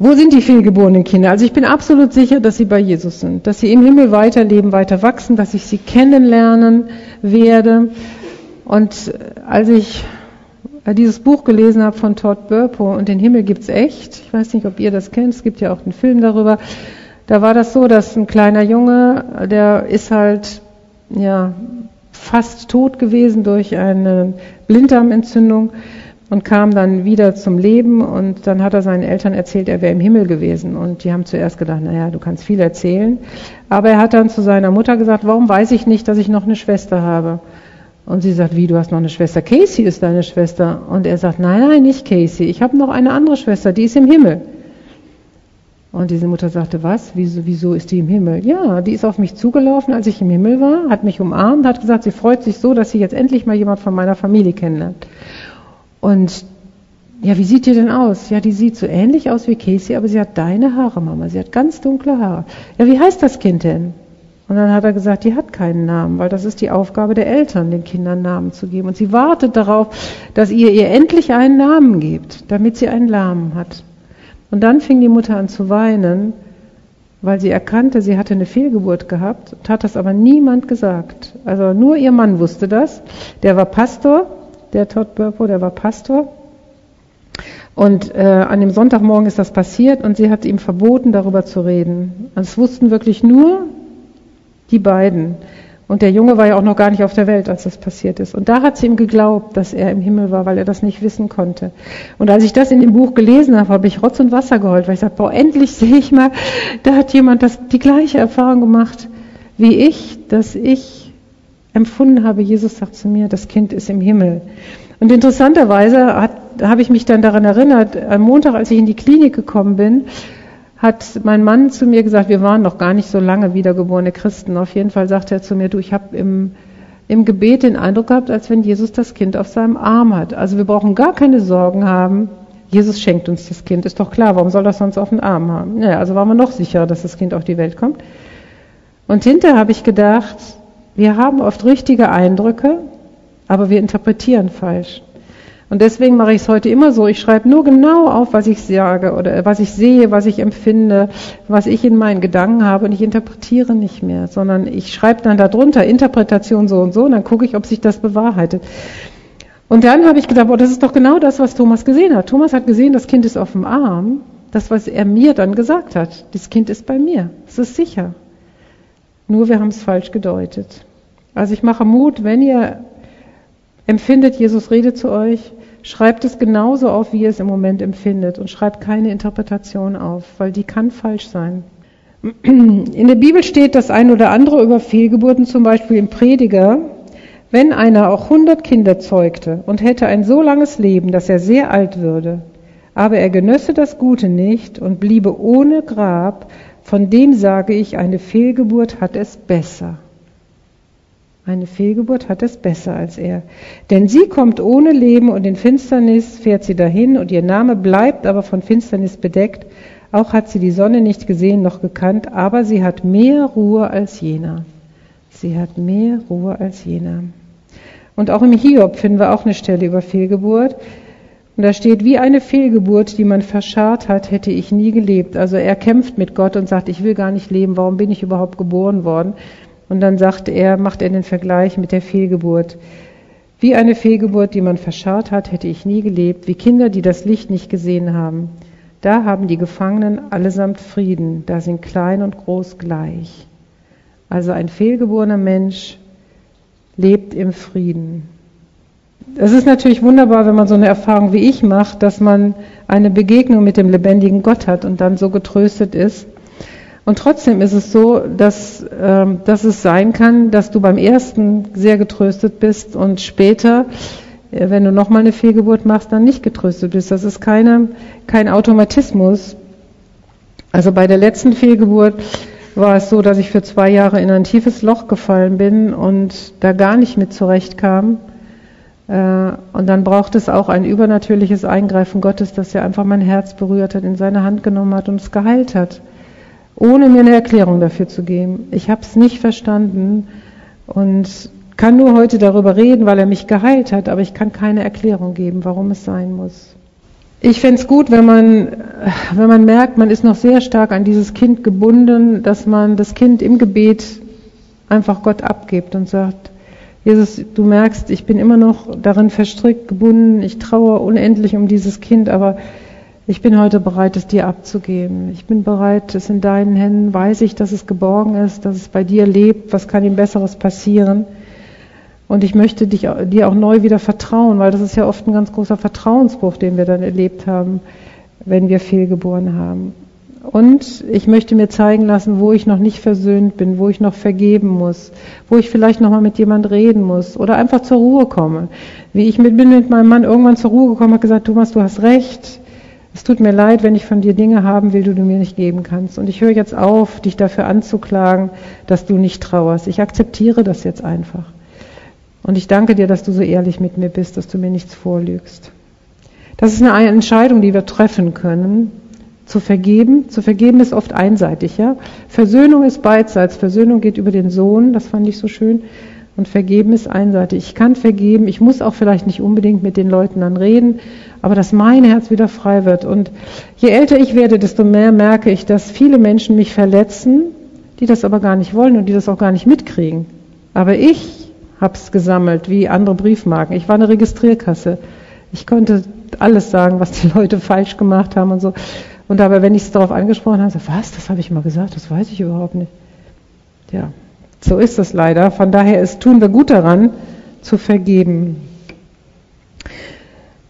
Wo sind die fehlgeborenen Kinder? Also ich bin absolut sicher, dass sie bei Jesus sind, dass sie im Himmel weiterleben, weiter wachsen, dass ich sie kennenlernen werde. Und als ich dieses Buch gelesen habe von Todd Burpo und den Himmel gibt's echt, ich weiß nicht, ob ihr das kennt, es gibt ja auch einen Film darüber, da war das so, dass ein kleiner Junge, der ist halt ja fast tot gewesen durch eine Blinddarmentzündung und kam dann wieder zum Leben und dann hat er seinen Eltern erzählt, er wäre im Himmel gewesen. Und die haben zuerst gedacht, naja, du kannst viel erzählen, aber er hat dann zu seiner Mutter gesagt, warum weiß ich nicht, dass ich noch eine Schwester habe? Und sie sagt, wie, du hast noch eine Schwester? Casey ist deine Schwester. Und er sagt, nein, nein, nicht Casey, ich habe noch eine andere Schwester, die ist im Himmel. Und diese Mutter sagte, was? Wieso, wieso ist die im Himmel? Ja, die ist auf mich zugelaufen, als ich im Himmel war, hat mich umarmt, hat gesagt, sie freut sich so, dass sie jetzt endlich mal jemand von meiner Familie kennenlernt. Und ja, wie sieht die denn aus? Ja, die sieht so ähnlich aus wie Casey, aber sie hat deine Haare, Mama. Sie hat ganz dunkle Haare. Ja, wie heißt das Kind denn? Und dann hat er gesagt, die hat keinen Namen, weil das ist die Aufgabe der Eltern, den Kindern Namen zu geben. Und sie wartet darauf, dass ihr ihr endlich einen Namen gibt, damit sie einen Namen hat. Und dann fing die Mutter an zu weinen, weil sie erkannte, sie hatte eine Fehlgeburt gehabt hat das aber niemand gesagt. Also nur ihr Mann wusste das. Der war Pastor, der Todd Burpo, der war Pastor. Und äh, an dem Sonntagmorgen ist das passiert und sie hat ihm verboten, darüber zu reden. Also es wussten wirklich nur die beiden. Und der Junge war ja auch noch gar nicht auf der Welt, als das passiert ist. Und da hat sie ihm geglaubt, dass er im Himmel war, weil er das nicht wissen konnte. Und als ich das in dem Buch gelesen habe, habe ich Rotz und Wasser geheult, weil ich sagte, boah, endlich sehe ich mal, da hat jemand das, die gleiche Erfahrung gemacht wie ich, dass ich empfunden habe, Jesus sagt zu mir, das Kind ist im Himmel. Und interessanterweise hat, habe ich mich dann daran erinnert, am Montag, als ich in die Klinik gekommen bin, hat mein Mann zu mir gesagt, wir waren noch gar nicht so lange wiedergeborene Christen. Auf jeden Fall sagte er zu mir, du, ich habe im, im Gebet den Eindruck gehabt, als wenn Jesus das Kind auf seinem Arm hat. Also wir brauchen gar keine Sorgen haben. Jesus schenkt uns das Kind. Ist doch klar, warum soll das sonst auf dem Arm haben? Naja, also waren wir noch sicherer, dass das Kind auf die Welt kommt. Und hinterher habe ich gedacht, wir haben oft richtige Eindrücke, aber wir interpretieren falsch. Und deswegen mache ich es heute immer so. Ich schreibe nur genau auf, was ich sage oder was ich sehe, was ich empfinde, was ich in meinen Gedanken habe und ich interpretiere nicht mehr, sondern ich schreibe dann darunter Interpretation so und so und dann gucke ich, ob sich das bewahrheitet. Und dann habe ich gedacht, oh, das ist doch genau das, was Thomas gesehen hat. Thomas hat gesehen, das Kind ist auf dem Arm. Das, was er mir dann gesagt hat. Das Kind ist bei mir. Es ist sicher. Nur wir haben es falsch gedeutet. Also ich mache Mut, wenn ihr empfindet, Jesus redet zu euch, Schreibt es genauso auf, wie ihr es im Moment empfindet und schreibt keine Interpretation auf, weil die kann falsch sein. In der Bibel steht das ein oder andere über Fehlgeburten, zum Beispiel im Prediger. Wenn einer auch hundert Kinder zeugte und hätte ein so langes Leben, dass er sehr alt würde, aber er genösse das Gute nicht und bliebe ohne Grab, von dem sage ich, eine Fehlgeburt hat es besser. Eine Fehlgeburt hat es besser als er. Denn sie kommt ohne Leben und in Finsternis fährt sie dahin und ihr Name bleibt aber von Finsternis bedeckt. Auch hat sie die Sonne nicht gesehen noch gekannt, aber sie hat mehr Ruhe als jener. Sie hat mehr Ruhe als jener. Und auch im Hiob finden wir auch eine Stelle über Fehlgeburt. Und da steht, wie eine Fehlgeburt, die man verscharrt hat, hätte ich nie gelebt. Also er kämpft mit Gott und sagt, ich will gar nicht leben, warum bin ich überhaupt geboren worden? Und dann sagt er, macht er den Vergleich mit der Fehlgeburt. Wie eine Fehlgeburt, die man verscharrt hat, hätte ich nie gelebt, wie Kinder, die das Licht nicht gesehen haben. Da haben die Gefangenen allesamt Frieden, da sind klein und groß gleich. Also ein fehlgeborener Mensch lebt im Frieden. Es ist natürlich wunderbar, wenn man so eine Erfahrung wie ich macht, dass man eine Begegnung mit dem lebendigen Gott hat und dann so getröstet ist. Und trotzdem ist es so, dass, ähm, dass es sein kann, dass du beim ersten sehr getröstet bist und später äh, wenn du nochmal eine Fehlgeburt machst, dann nicht getröstet bist. Das ist keine, kein Automatismus. Also bei der letzten Fehlgeburt war es so, dass ich für zwei Jahre in ein tiefes Loch gefallen bin und da gar nicht mit zurechtkam. Äh, und dann braucht es auch ein übernatürliches Eingreifen Gottes, dass er einfach mein Herz berührt hat, in seine Hand genommen hat und es geheilt hat, ohne mir eine Erklärung dafür zu geben. Ich habe es nicht verstanden und kann nur heute darüber reden, weil er mich geheilt hat, aber ich kann keine Erklärung geben, warum es sein muss. Ich fände es gut, wenn man, wenn man merkt, man ist noch sehr stark an dieses Kind gebunden, dass man das Kind im Gebet einfach Gott abgibt und sagt, Jesus, du merkst, ich bin immer noch darin verstrickt, gebunden, ich traue unendlich um dieses Kind, aber ich bin heute bereit, es dir abzugeben. Ich bin bereit, es in deinen Händen, weiß ich, dass es geborgen ist, dass es bei dir lebt, was kann ihm Besseres passieren. Und ich möchte dich, dir auch neu wieder vertrauen, weil das ist ja oft ein ganz großer Vertrauensbruch, den wir dann erlebt haben, wenn wir fehlgeboren haben. Und ich möchte mir zeigen lassen, wo ich noch nicht versöhnt bin, wo ich noch vergeben muss, wo ich vielleicht noch mal mit jemand reden muss oder einfach zur Ruhe komme. Wie ich mit, bin mit meinem Mann irgendwann zur Ruhe gekommen, habe gesagt, Thomas, du hast recht. Es tut mir leid, wenn ich von dir Dinge haben will, die du mir nicht geben kannst. Und ich höre jetzt auf, dich dafür anzuklagen, dass du nicht trauerst. Ich akzeptiere das jetzt einfach. Und ich danke dir, dass du so ehrlich mit mir bist, dass du mir nichts vorlügst. Das ist eine Entscheidung, die wir treffen können zu vergeben. Zu vergeben ist oft einseitig, ja. Versöhnung ist beidseits. Versöhnung geht über den Sohn, das fand ich so schön. Und vergeben ist einseitig. Ich kann vergeben, ich muss auch vielleicht nicht unbedingt mit den Leuten dann reden, aber dass mein Herz wieder frei wird. Und je älter ich werde, desto mehr merke ich, dass viele Menschen mich verletzen, die das aber gar nicht wollen und die das auch gar nicht mitkriegen. Aber ich habe es gesammelt, wie andere Briefmarken. Ich war eine Registrierkasse. Ich konnte alles sagen, was die Leute falsch gemacht haben und so. Und aber wenn ich es darauf angesprochen habe, so, was, das habe ich mal gesagt, das weiß ich überhaupt nicht. Ja, so ist es leider. Von daher ist, tun wir gut daran, zu vergeben.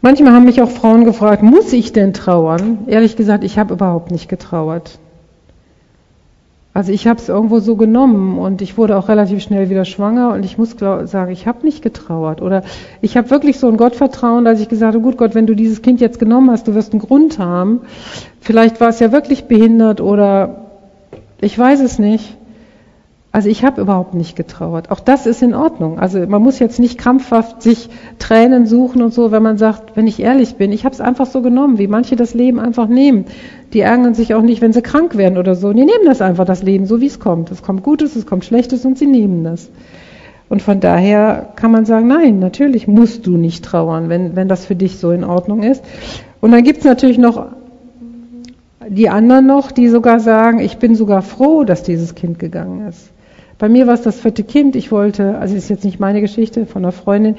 Manchmal haben mich auch Frauen gefragt, muss ich denn trauern? Ehrlich gesagt, ich habe überhaupt nicht getrauert. Also ich habe es irgendwo so genommen und ich wurde auch relativ schnell wieder schwanger und ich muss glaub, sagen, ich habe nicht getrauert oder ich habe wirklich so ein Gottvertrauen, dass ich gesagt habe, gut Gott, wenn du dieses Kind jetzt genommen hast, du wirst einen Grund haben. Vielleicht war es ja wirklich behindert oder ich weiß es nicht. Also ich habe überhaupt nicht getrauert. Auch das ist in Ordnung. Also man muss jetzt nicht krampfhaft sich Tränen suchen und so, wenn man sagt, wenn ich ehrlich bin, ich habe es einfach so genommen, wie manche das Leben einfach nehmen. Die ärgern sich auch nicht, wenn sie krank werden oder so. Die nehmen das einfach, das Leben, so wie es kommt. Es kommt Gutes, es kommt Schlechtes und sie nehmen das. Und von daher kann man sagen, nein, natürlich musst du nicht trauern, wenn, wenn das für dich so in Ordnung ist. Und dann gibt es natürlich noch die anderen noch, die sogar sagen, ich bin sogar froh, dass dieses Kind gegangen ist. Bei mir war es das vierte Kind. Ich wollte, also ist jetzt nicht meine Geschichte von einer Freundin,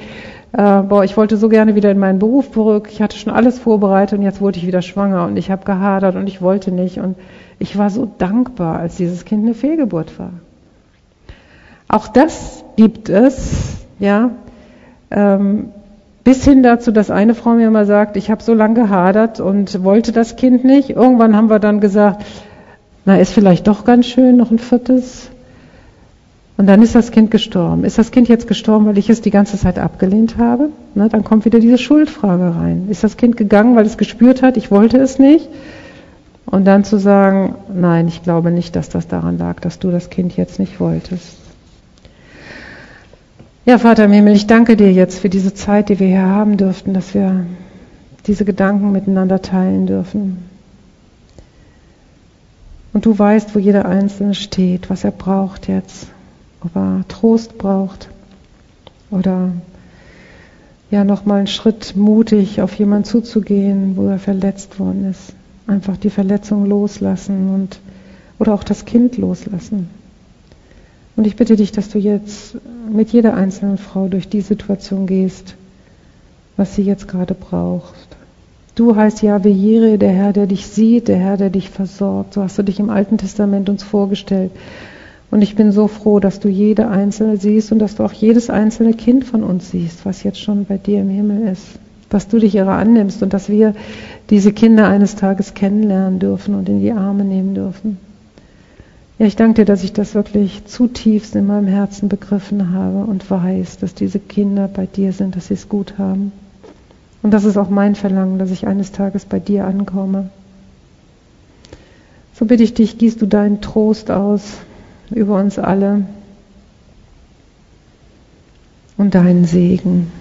äh, boah, ich wollte so gerne wieder in meinen Beruf zurück. Ich hatte schon alles vorbereitet und jetzt wurde ich wieder schwanger und ich habe gehadert und ich wollte nicht. Und ich war so dankbar, als dieses Kind eine Fehlgeburt war. Auch das gibt es, ja. Ähm, bis hin dazu, dass eine Frau mir mal sagt, ich habe so lange gehadert und wollte das Kind nicht. Irgendwann haben wir dann gesagt, na, ist vielleicht doch ganz schön, noch ein viertes. Und dann ist das Kind gestorben. Ist das Kind jetzt gestorben, weil ich es die ganze Zeit abgelehnt habe? Ne, dann kommt wieder diese Schuldfrage rein. Ist das Kind gegangen, weil es gespürt hat, ich wollte es nicht? Und dann zu sagen, nein, ich glaube nicht, dass das daran lag, dass du das Kind jetzt nicht wolltest. Ja, Vater im Himmel, ich danke dir jetzt für diese Zeit, die wir hier haben dürften, dass wir diese Gedanken miteinander teilen dürfen. Und du weißt, wo jeder Einzelne steht, was er braucht jetzt ob er Trost braucht oder ja nochmal einen Schritt mutig auf jemanden zuzugehen, wo er verletzt worden ist. Einfach die Verletzung loslassen und oder auch das Kind loslassen. Und ich bitte dich, dass du jetzt mit jeder einzelnen Frau durch die Situation gehst, was sie jetzt gerade braucht. Du heißt Yahweh Jireh, der Herr, der dich sieht, der Herr, der dich versorgt. So hast du dich im Alten Testament uns vorgestellt. Und ich bin so froh, dass du jede einzelne siehst und dass du auch jedes einzelne Kind von uns siehst, was jetzt schon bei dir im Himmel ist. Dass du dich ihrer annimmst und dass wir diese Kinder eines Tages kennenlernen dürfen und in die Arme nehmen dürfen. Ja, ich danke dir, dass ich das wirklich zutiefst in meinem Herzen begriffen habe und weiß, dass diese Kinder bei dir sind, dass sie es gut haben. Und das ist auch mein Verlangen, dass ich eines Tages bei dir ankomme. So bitte ich dich, gießt du deinen Trost aus über uns alle und deinen Segen,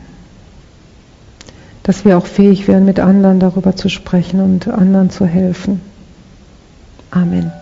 dass wir auch fähig werden, mit anderen darüber zu sprechen und anderen zu helfen. Amen.